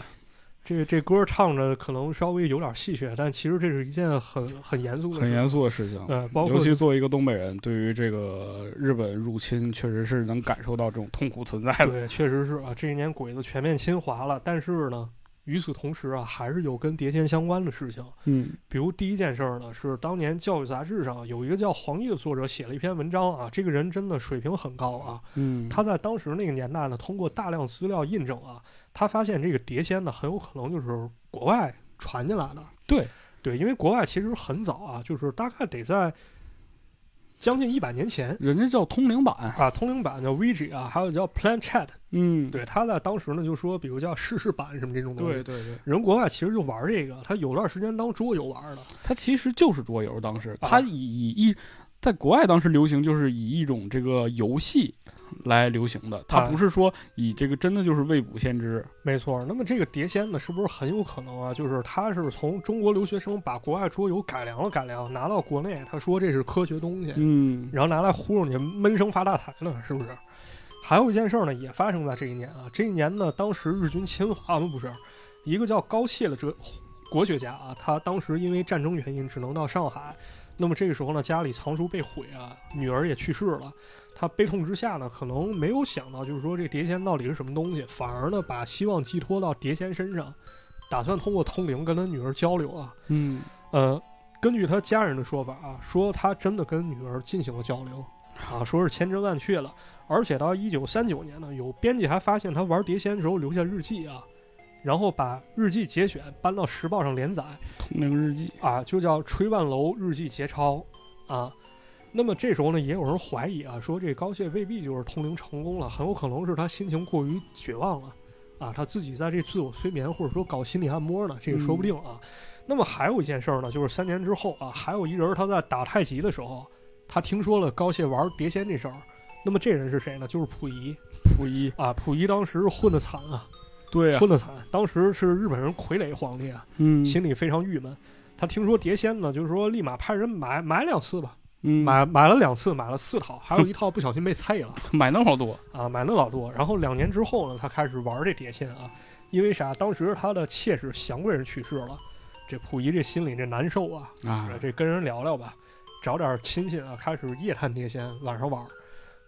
这这歌唱着可能稍微有点戏谑，但其实这是一件很很严肃的事，很严肃的事情。呃，包括尤其作为一个东北人，对于这个日本入侵，确实是能感受到这种痛苦存在的。对，确实是啊，这一年鬼子全面侵华了。但是呢，与此同时啊，还是有跟碟仙相关的事情。嗯比如第一件事儿呢，是当年教育杂志上有一个叫黄奕的作者写了一篇文章啊，这个人真的水平很高啊。嗯，他在当时那个年代呢，通过大量资料印证啊，他发现这个碟仙呢，很有可能就是国外传进来的。对对，因为国外其实很早啊，就是大概得在将近一百年前人家叫通灵版。啊，通灵版叫 Ouija 啊，还有叫 Plan Chat，嗯，对，他在当时呢就说，比如叫试试版什么这种东西。对对对，人国外其实就玩这个，他有段时间当桌游玩的。他其实就是桌游。当时他以以一在国外当时流行，就是以一种这个游戏来流行的，它啊不是说以这个真的就是未卜先知。没错，那么这个碟仙呢，是不是很有可能啊？就是他是从中国留学生把国外桌游改良了改良，拿到国内，他说这是科学东西，嗯然后拿来忽悠你闷声发大财呢，是不是？还有一件事儿呢，也发生在这一年啊。这一年呢，当时日军侵华嘛，不是一个叫高谢的哲国学家啊，他当时因为战争原因只能到上海。那么这个时候呢，家里藏书被毁啊，女儿也去世了。他悲痛之下呢，可能没有想到，就是说这碟仙到底是什么东西，反而呢把希望寄托到碟仙身上，打算通过通灵跟他女儿交流啊。嗯呃，根据他家人的说法啊，说他真的跟女儿进行了交流，啊，说是千真万确了。而且到一九三九年呢，有编辑还发现他玩碟仙的时候留下日记啊，然后把日记节选搬到《时报》上连载通灵日记。啊，就叫《吹万楼日记节抄》啊。那么这时候呢，也有人怀疑啊，说这高谢未必就是通灵成功了，很有可能是他心情过于绝望了啊，他自己在这自我催眠或者说搞心理按摩呢，这个说不定啊。那么还有一件事儿呢，就是三年之后啊，还有一人他在打太极的时候，他听说了高谢玩碟仙这事儿。那么这人是谁呢？就是溥仪溥仪，啊，溥仪当时混得惨啊，对啊，混得惨。当时是日本人傀儡皇帝啊，嗯心里非常郁闷。他听说碟仙呢，就是说立马派人买买两次吧，嗯买买了两次，买了四套，还有一套不小心被拆了 买那么多，啊，买那老多。然后两年之后呢，他开始玩这碟仙啊，因为啥？当时他的妾室祥贵人去世了，这溥仪这心里这难受啊，啊，这跟人聊聊吧，找点亲戚啊，开始夜探碟仙，晚上玩。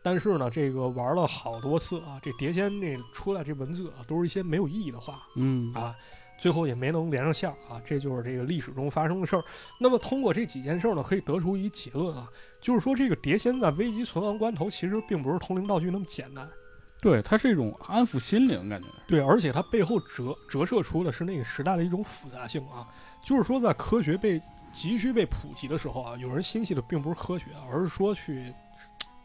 但是呢，这个玩了好多次啊，这碟仙那出来这文字啊，都是一些没有意义的话嗯啊，最后也没能连上线儿啊，这就是这个历史中发生的事儿。那么通过这几件事儿呢，可以得出一结论啊，就是说这个碟仙在危急存亡关头，其实并不是通灵道具那么简单。对，它是一种安抚心灵感觉。对，而且它背后折折射出的是那个时代的一种复杂性啊，就是说在科学被急需被普及的时候啊，有人心系的并不是科学，而是说去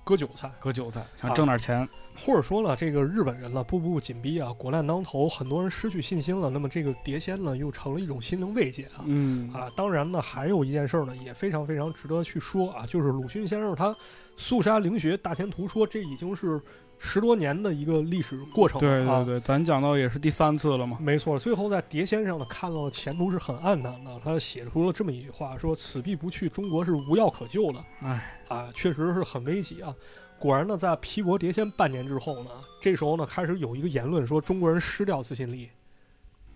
割韭菜，割韭菜，想啊挣点钱。或者说呢，这个日本人呢步步紧逼啊，国难当头，很多人失去信心了，那么这个碟仙呢又成了一种心灵慰藉啊。嗯啊，当然呢，还有一件事儿呢，也非常非常值得去说啊，就是鲁迅先生他肃杀灵学大前途说，这已经是十多年的一个历史过程。对对对，咱讲到也是第三次了嘛。没错，最后在碟仙上呢，看到前途是很暗淡的。他写出了这么一句话，说：“此地不去，中国是无药可救的。哎，”啊，确实是很危急啊。果然呢，在批驳碟仙半年之后呢，这时候呢，开始有一个言论说中国人失掉自信力，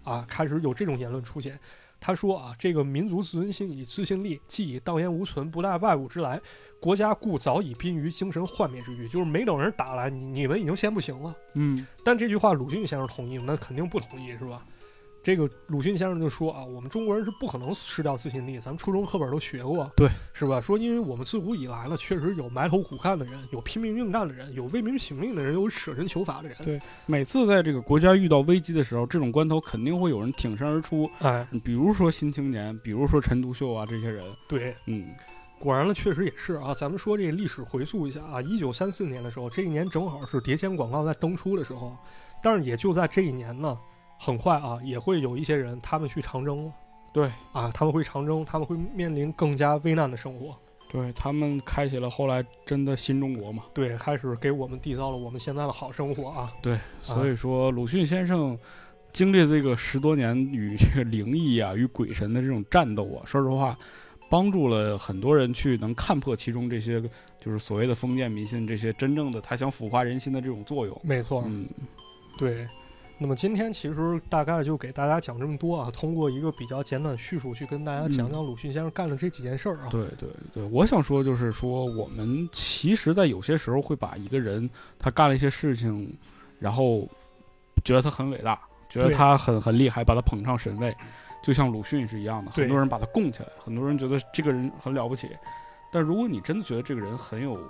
啊，开始有这种言论出现。他说啊，这个民族自尊心与自信力，既已荡然无存，不待外物之来，国家故早已濒于精神幻灭之域。就是没等人打来，你你们已经先不行了。嗯但这句话鲁迅先生同意吗？那肯定不同意，是吧？这个鲁迅先生就说啊，我们中国人是不可能失掉自信力，咱们初中课本都学过，对，是吧？说因为我们自古以来呢，确实有埋头苦干的人，有拼命硬干的人，有为民请命的人，有舍身求法的人。对每次在这个国家遇到危机的时候，这种关头肯定会有人挺身而出。哎，比如说新青年，比如说陈独秀啊这些人。对，嗯果然了，确实也是啊。咱们说这历史回溯一下啊，一九三四年的时候，这一年正好是碟仙广告在登出的时候，但是也就在这一年呢，很快啊，也会有一些人他们去长征了。对啊，他们会长征，他们会面临更加危难的生活。对，他们开启了后来真的新中国嘛。对，开始给我们缔造了我们现在的好生活啊。对，所以说鲁迅先生经历这个十多年与这个灵异啊、与鬼神的这种战斗啊，说实话，帮助了很多人去能看破其中这些就是所谓的封建迷信这些真正的他想腐化人心的这种作用。没错，嗯，对。那么今天其实大概就给大家讲这么多啊，通过一个比较简短叙述去跟大家讲讲鲁迅先生干的这几件事儿啊。对对对，我想说就是说，我们其实，在有些时候会把一个人他干了一些事情，然后觉得他很伟大，觉得他很很厉害，把他捧上神位，就像鲁迅是一样的，很多人把他供起来，很多人觉得这个人很了不起。但如果你真的觉得这个人很有，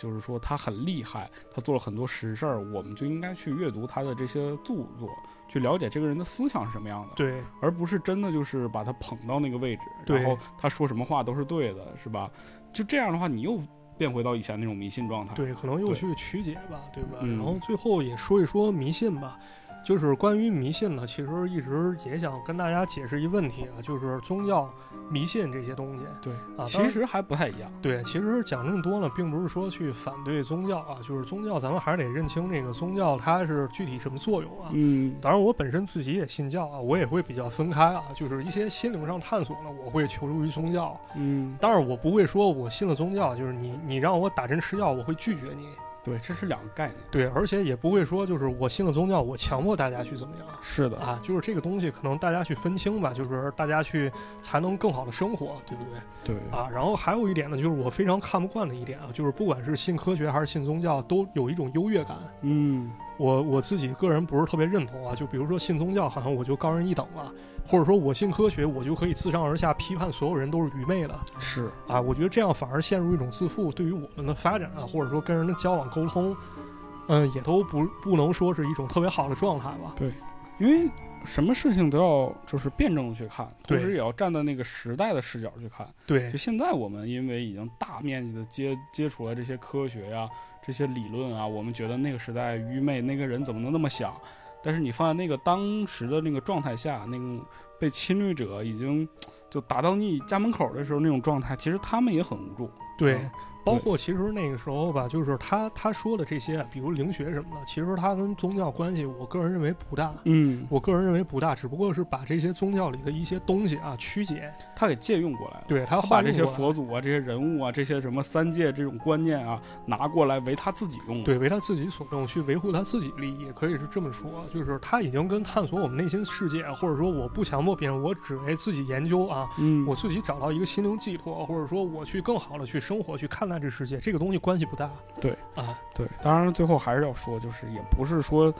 就是说他很厉害，他做了很多实事儿，我们就应该去阅读他的这些著作，去了解这个人的思想是什么样的。对而不是真的就是把他捧到那个位置，然后他说什么话都是对的，是吧？就这样的话，你又变回到以前那种迷信状态。对，可能又去曲解吧，对吧？嗯然后最后也说一说迷信吧。就是关于迷信呢，其实一直也想跟大家解释一问题啊，就是宗教、迷信这些东西对啊，其实还不太一样。对，其实讲这么多呢，并不是说去反对宗教啊，就是宗教，咱们还是得认清这个宗教它是具体什么作用啊。嗯，当然，我本身自己也信教啊，我也会比较分开啊，就是一些心灵上探索呢，我会求助于宗教。嗯，当然，我不会说我信了宗教，就是你你让我打针吃药，我会拒绝你。对，这是两个概念。对，而且也不会说就是我信了宗教，我强迫大家去怎么样是的，啊，就是这个东西可能大家去分清吧，就是大家去才能更好的生活，对不对？对啊，然后还有一点呢，就是我非常看不惯的一点啊，就是不管是信科学还是信宗教，都有一种优越感。嗯，我我自己个人不是特别认同啊，就比如说信宗教，好像我就高人一等了，或者说我信科学，我就可以自上而下批判所有人都是愚昧的是，啊。我觉得这样反而陷入一种自负，对于我们的发展啊，或者说跟人的交往沟通，嗯、也都不不能说是一种特别好的状态吧。对因为什么事情都要就是辩证的去看，同时也要站在那个时代的视角去看。对就现在我们因为已经大面积的接接触了这些科学呀、这些理论啊，我们觉得那个时代愚昧，那个人怎么能那么想？但是你放在那个当时的那个状态下，那种被侵略者已经就打到你家门口的时候那种状态，其实他们也很无助。对嗯，包括其实那个时候吧，就是他他说的这些，比如灵学什么的，其实他跟宗教关系，我个人认为不大。嗯，我个人认为不大，只不过是把这些宗教里的一些东西啊曲解，他给借用过来了。对他他把这些佛祖啊、这些人物啊、这些什么三界这种观念啊拿过来为他自己用。，对为他自己所用，去维护他自己利益，可以是这么说，就是他已经跟探索我们内心世界，或者说我不强迫别人，我只为自己研究啊，嗯，我自己找到一个心灵寄托，或者说我去更好的去生活，去看待这世界，这个东西关系不大。对啊，对，当然最后还是要说，就是也不是说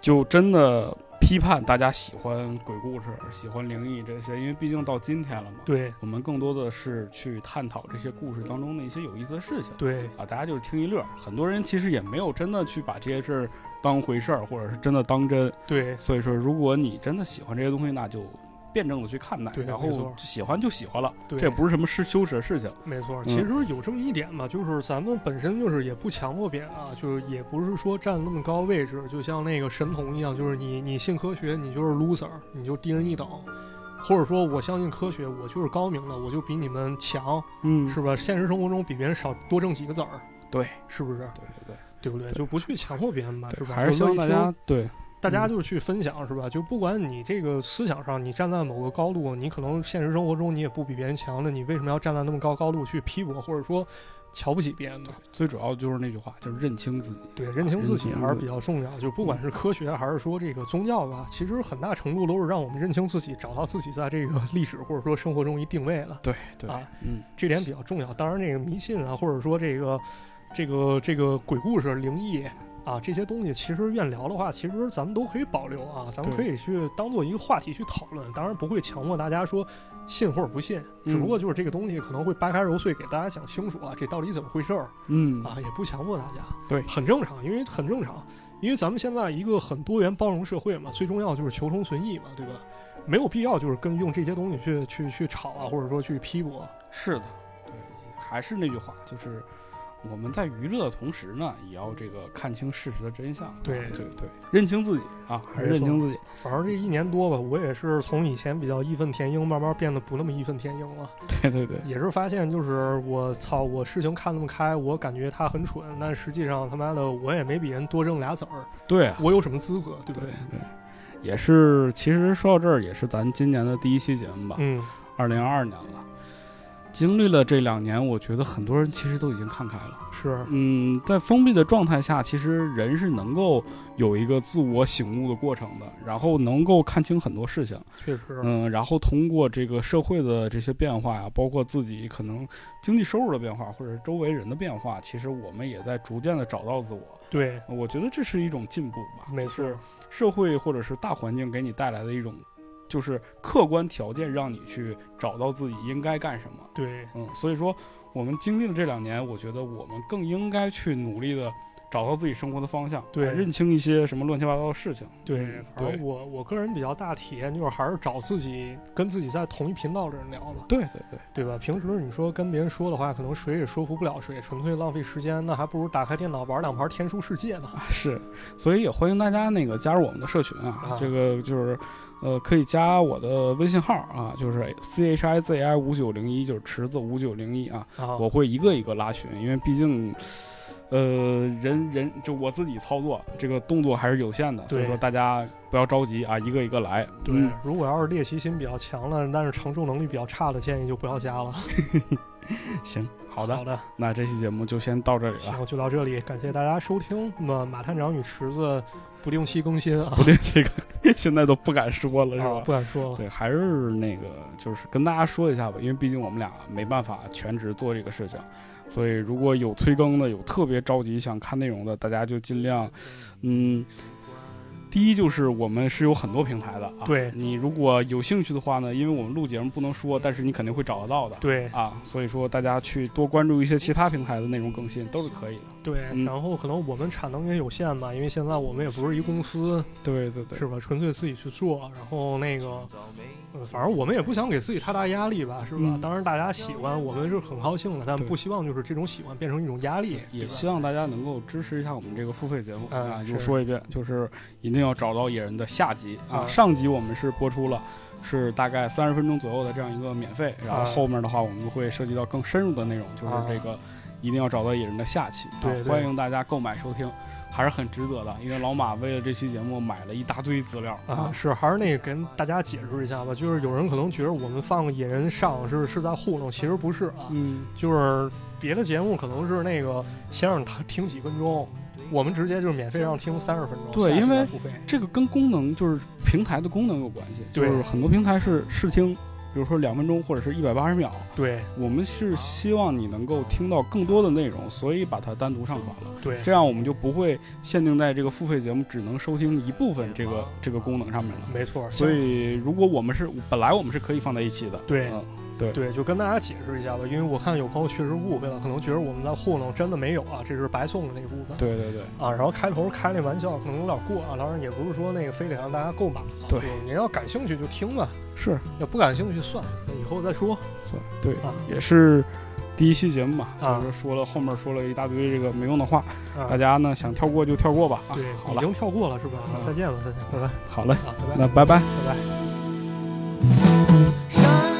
就真的批判大家喜欢鬼故事、喜欢灵异这些，因为毕竟到今天了嘛。对我们更多的是去探讨这些故事当中的一些有意思的事情对啊，大家就是听一乐。很多人其实也没有真的去把这些事儿当回事儿，或者是真的当真。对所以说，如果你真的喜欢这些东西，那就辩证的去看待，然后喜欢就喜欢了，对，这也不是什么失羞耻的事情。没错，嗯其实有这么一点吧，就是咱们本身就是也不强迫别人啊，就是也不是说占那么高位置，就像那个神童一样，就是你你信科学，你就是 loser，你就低人一等，或者说我相信科学，我就是高明的，我就比你们强，嗯是吧？现实生活中比别人少多挣几个子儿，对，是不是？对对对。对不对？就不去强迫别人吧，吧？还是希望大家对大家就是去分享，是吧？就不管你这个思想上，你站在某个高度，你可能现实生活中你也不比别人强的，你为什么要站在那么高高度去批驳，或者说瞧不起别人呢？最主要就是那句话，就是认清自己。对，认清自己还是比较重要。就不管是科学还是说这个宗教吧，其实很大程度都是让我们认清自己，找到自己在这个历史或者说生活中一定位了。对对，啊嗯，这点比较重要。当然，这个迷信啊，或者说这个这个这个鬼故事、灵异啊这些东西，其实愿聊的话，其实咱们都可以保留啊，咱们可以去当做一个话题去讨论。当然，不会强迫大家说信或者不信，只嗯不过就是这个东西可能会掰开揉碎给大家讲清楚啊，这到底怎么回事儿嗯啊，也不强迫大家。对很正常，因为很正常，因为咱们现在一个很多元包容社会嘛，最重要就是求同存异嘛，对吧？没有必要就是跟用这些东西去去去吵啊，或者说去批驳。是的，对，还是那句话，就是我们在娱乐的同时呢，也要这个看清事实的真相。对啊对对，认清自己啊，还是认清自己。反正这一年多吧，我也是从以前比较义愤填膺，慢慢变得不那么义愤填膺了。对对对，也是发现，就是我操，我事情看那么开，我感觉他很蠢，但实际上他妈的我也没比人多挣俩子儿，对啊，我有什么资格，对不对对？对，也是。其实说到这儿，也是咱今年的第一期节目吧，嗯，二零二二年了。经历了这两年，我觉得很多人其实都已经看开了。是，嗯，在封闭的状态下，其实人是能够有一个自我醒悟的过程的，然后能够看清很多事情。确实，嗯，然后通过这个社会的这些变化呀，包括自己可能经济收入的变化，或者是周围人的变化，其实我们也在逐渐的找到自我。对，我觉得这是一种进步吧，没错社会或者是大环境给你带来的一种，就是客观条件让你去找到自己应该干什么。对，嗯，所以说我们经历了这两年，我觉得我们更应该去努力的找到自己生活的方向，对啊认清一些什么乱七八糟的事情。对，嗯对反正我我个人比较大体验就是还是找自己跟自己在同一频道的人聊的，对对对，对吧？平时你说跟别人说的话，可能谁也说服不了谁，纯粹浪费时间，那还不如打开电脑玩两盘《天书世界》呢。啊 是，所以也欢迎大家那个加入我们的社群啊，啊这个就是。呃，可以加我的微信号啊，就是 C H I Z I 五九零一，就是池子五九零一啊。啊，我会一个一个拉群，因为毕竟，呃，人人就我自己操作，这个动作还是有限的，所以说大家不要着急啊，一个一个来。对嗯，如果要是猎奇心比较强了，但是承受能力比较差的，建议就不要加了。行，好的，好的，那这期节目就先到这里了。行，就到这里，感谢大家收听。那么马探长与池子不定期更新啊，不定期更 现在都不敢说了，是啊吧？不敢说了。对，还是那个，就是跟大家说一下吧，因为毕竟我们俩没办法全职做这个事情，所以如果有催更的，有特别着急想看内容的，大家就尽量，嗯。第一就是我们是有很多平台的啊，对。你如果有兴趣的话呢，因为我们录节目不能说，但是你肯定会找得到的，对。啊，所以说大家去多关注一些其他平台的内容更新都是可以的，对，嗯。然后可能我们产能也有限吧，因为现在我们也不是一公司，对对对，是吧？纯粹自己去做，然后那个，呃，反正我们也不想给自己太大压力吧，是吧？嗯。当然大家喜欢，我们是很高兴的，但不希望就是这种喜欢变成一种压力，也希望大家能够支持一下我们这个付费节目嗯啊！是。又说一遍，就是一定要找到野人的下集。啊。啊上集我们是播出了。是大概三十分钟左右的这样一个免费，然后啊后面的话我们会涉及到更深入的内容，就是啊。这个一定要找到野人的下期，啊欢迎大家购买收听，还是很值得的，因为老马为了这期节目买了一大堆资料。啊，是还是那个跟大家解释一下吧，就是有人可能觉得我们放野人上是是在糊弄，其实不是啊，嗯，就是别的节目可能是那个先让他听几分钟，我们直接就是免费让听三十分钟，对因为。这个跟功能就是平台的功能有关系，就是很多平台是试听，比如说两分钟或者是一百八十秒，对我们是希望你能够听到更多的内容，所以把它单独上传了。对这样我们就不会限定在这个付费节目只能收听一部分这个这个功能上面了。没错，所以如果我们是本来我们是可以放在一起的，对嗯对，就跟大家解释一下吧，因为我看有朋友确实误会了，可能觉得我们在糊弄，真的没有啊，这是白送的那部分。对对对，啊，然后开头开那玩笑可能有点过啊，当然也不是说那个非得让大家购买啊，对就您要感兴趣就听吧，是要不感兴趣算，以后再说。算对啊，也是第一期节目嘛，啊所以说说了后面说了一大堆这个没用的话，啊大家呢想跳过就跳过吧啊对，，好了，已经跳过了是吧？啊再见了，再见，拜拜好嘞，啊，拜拜，那拜拜。拜拜。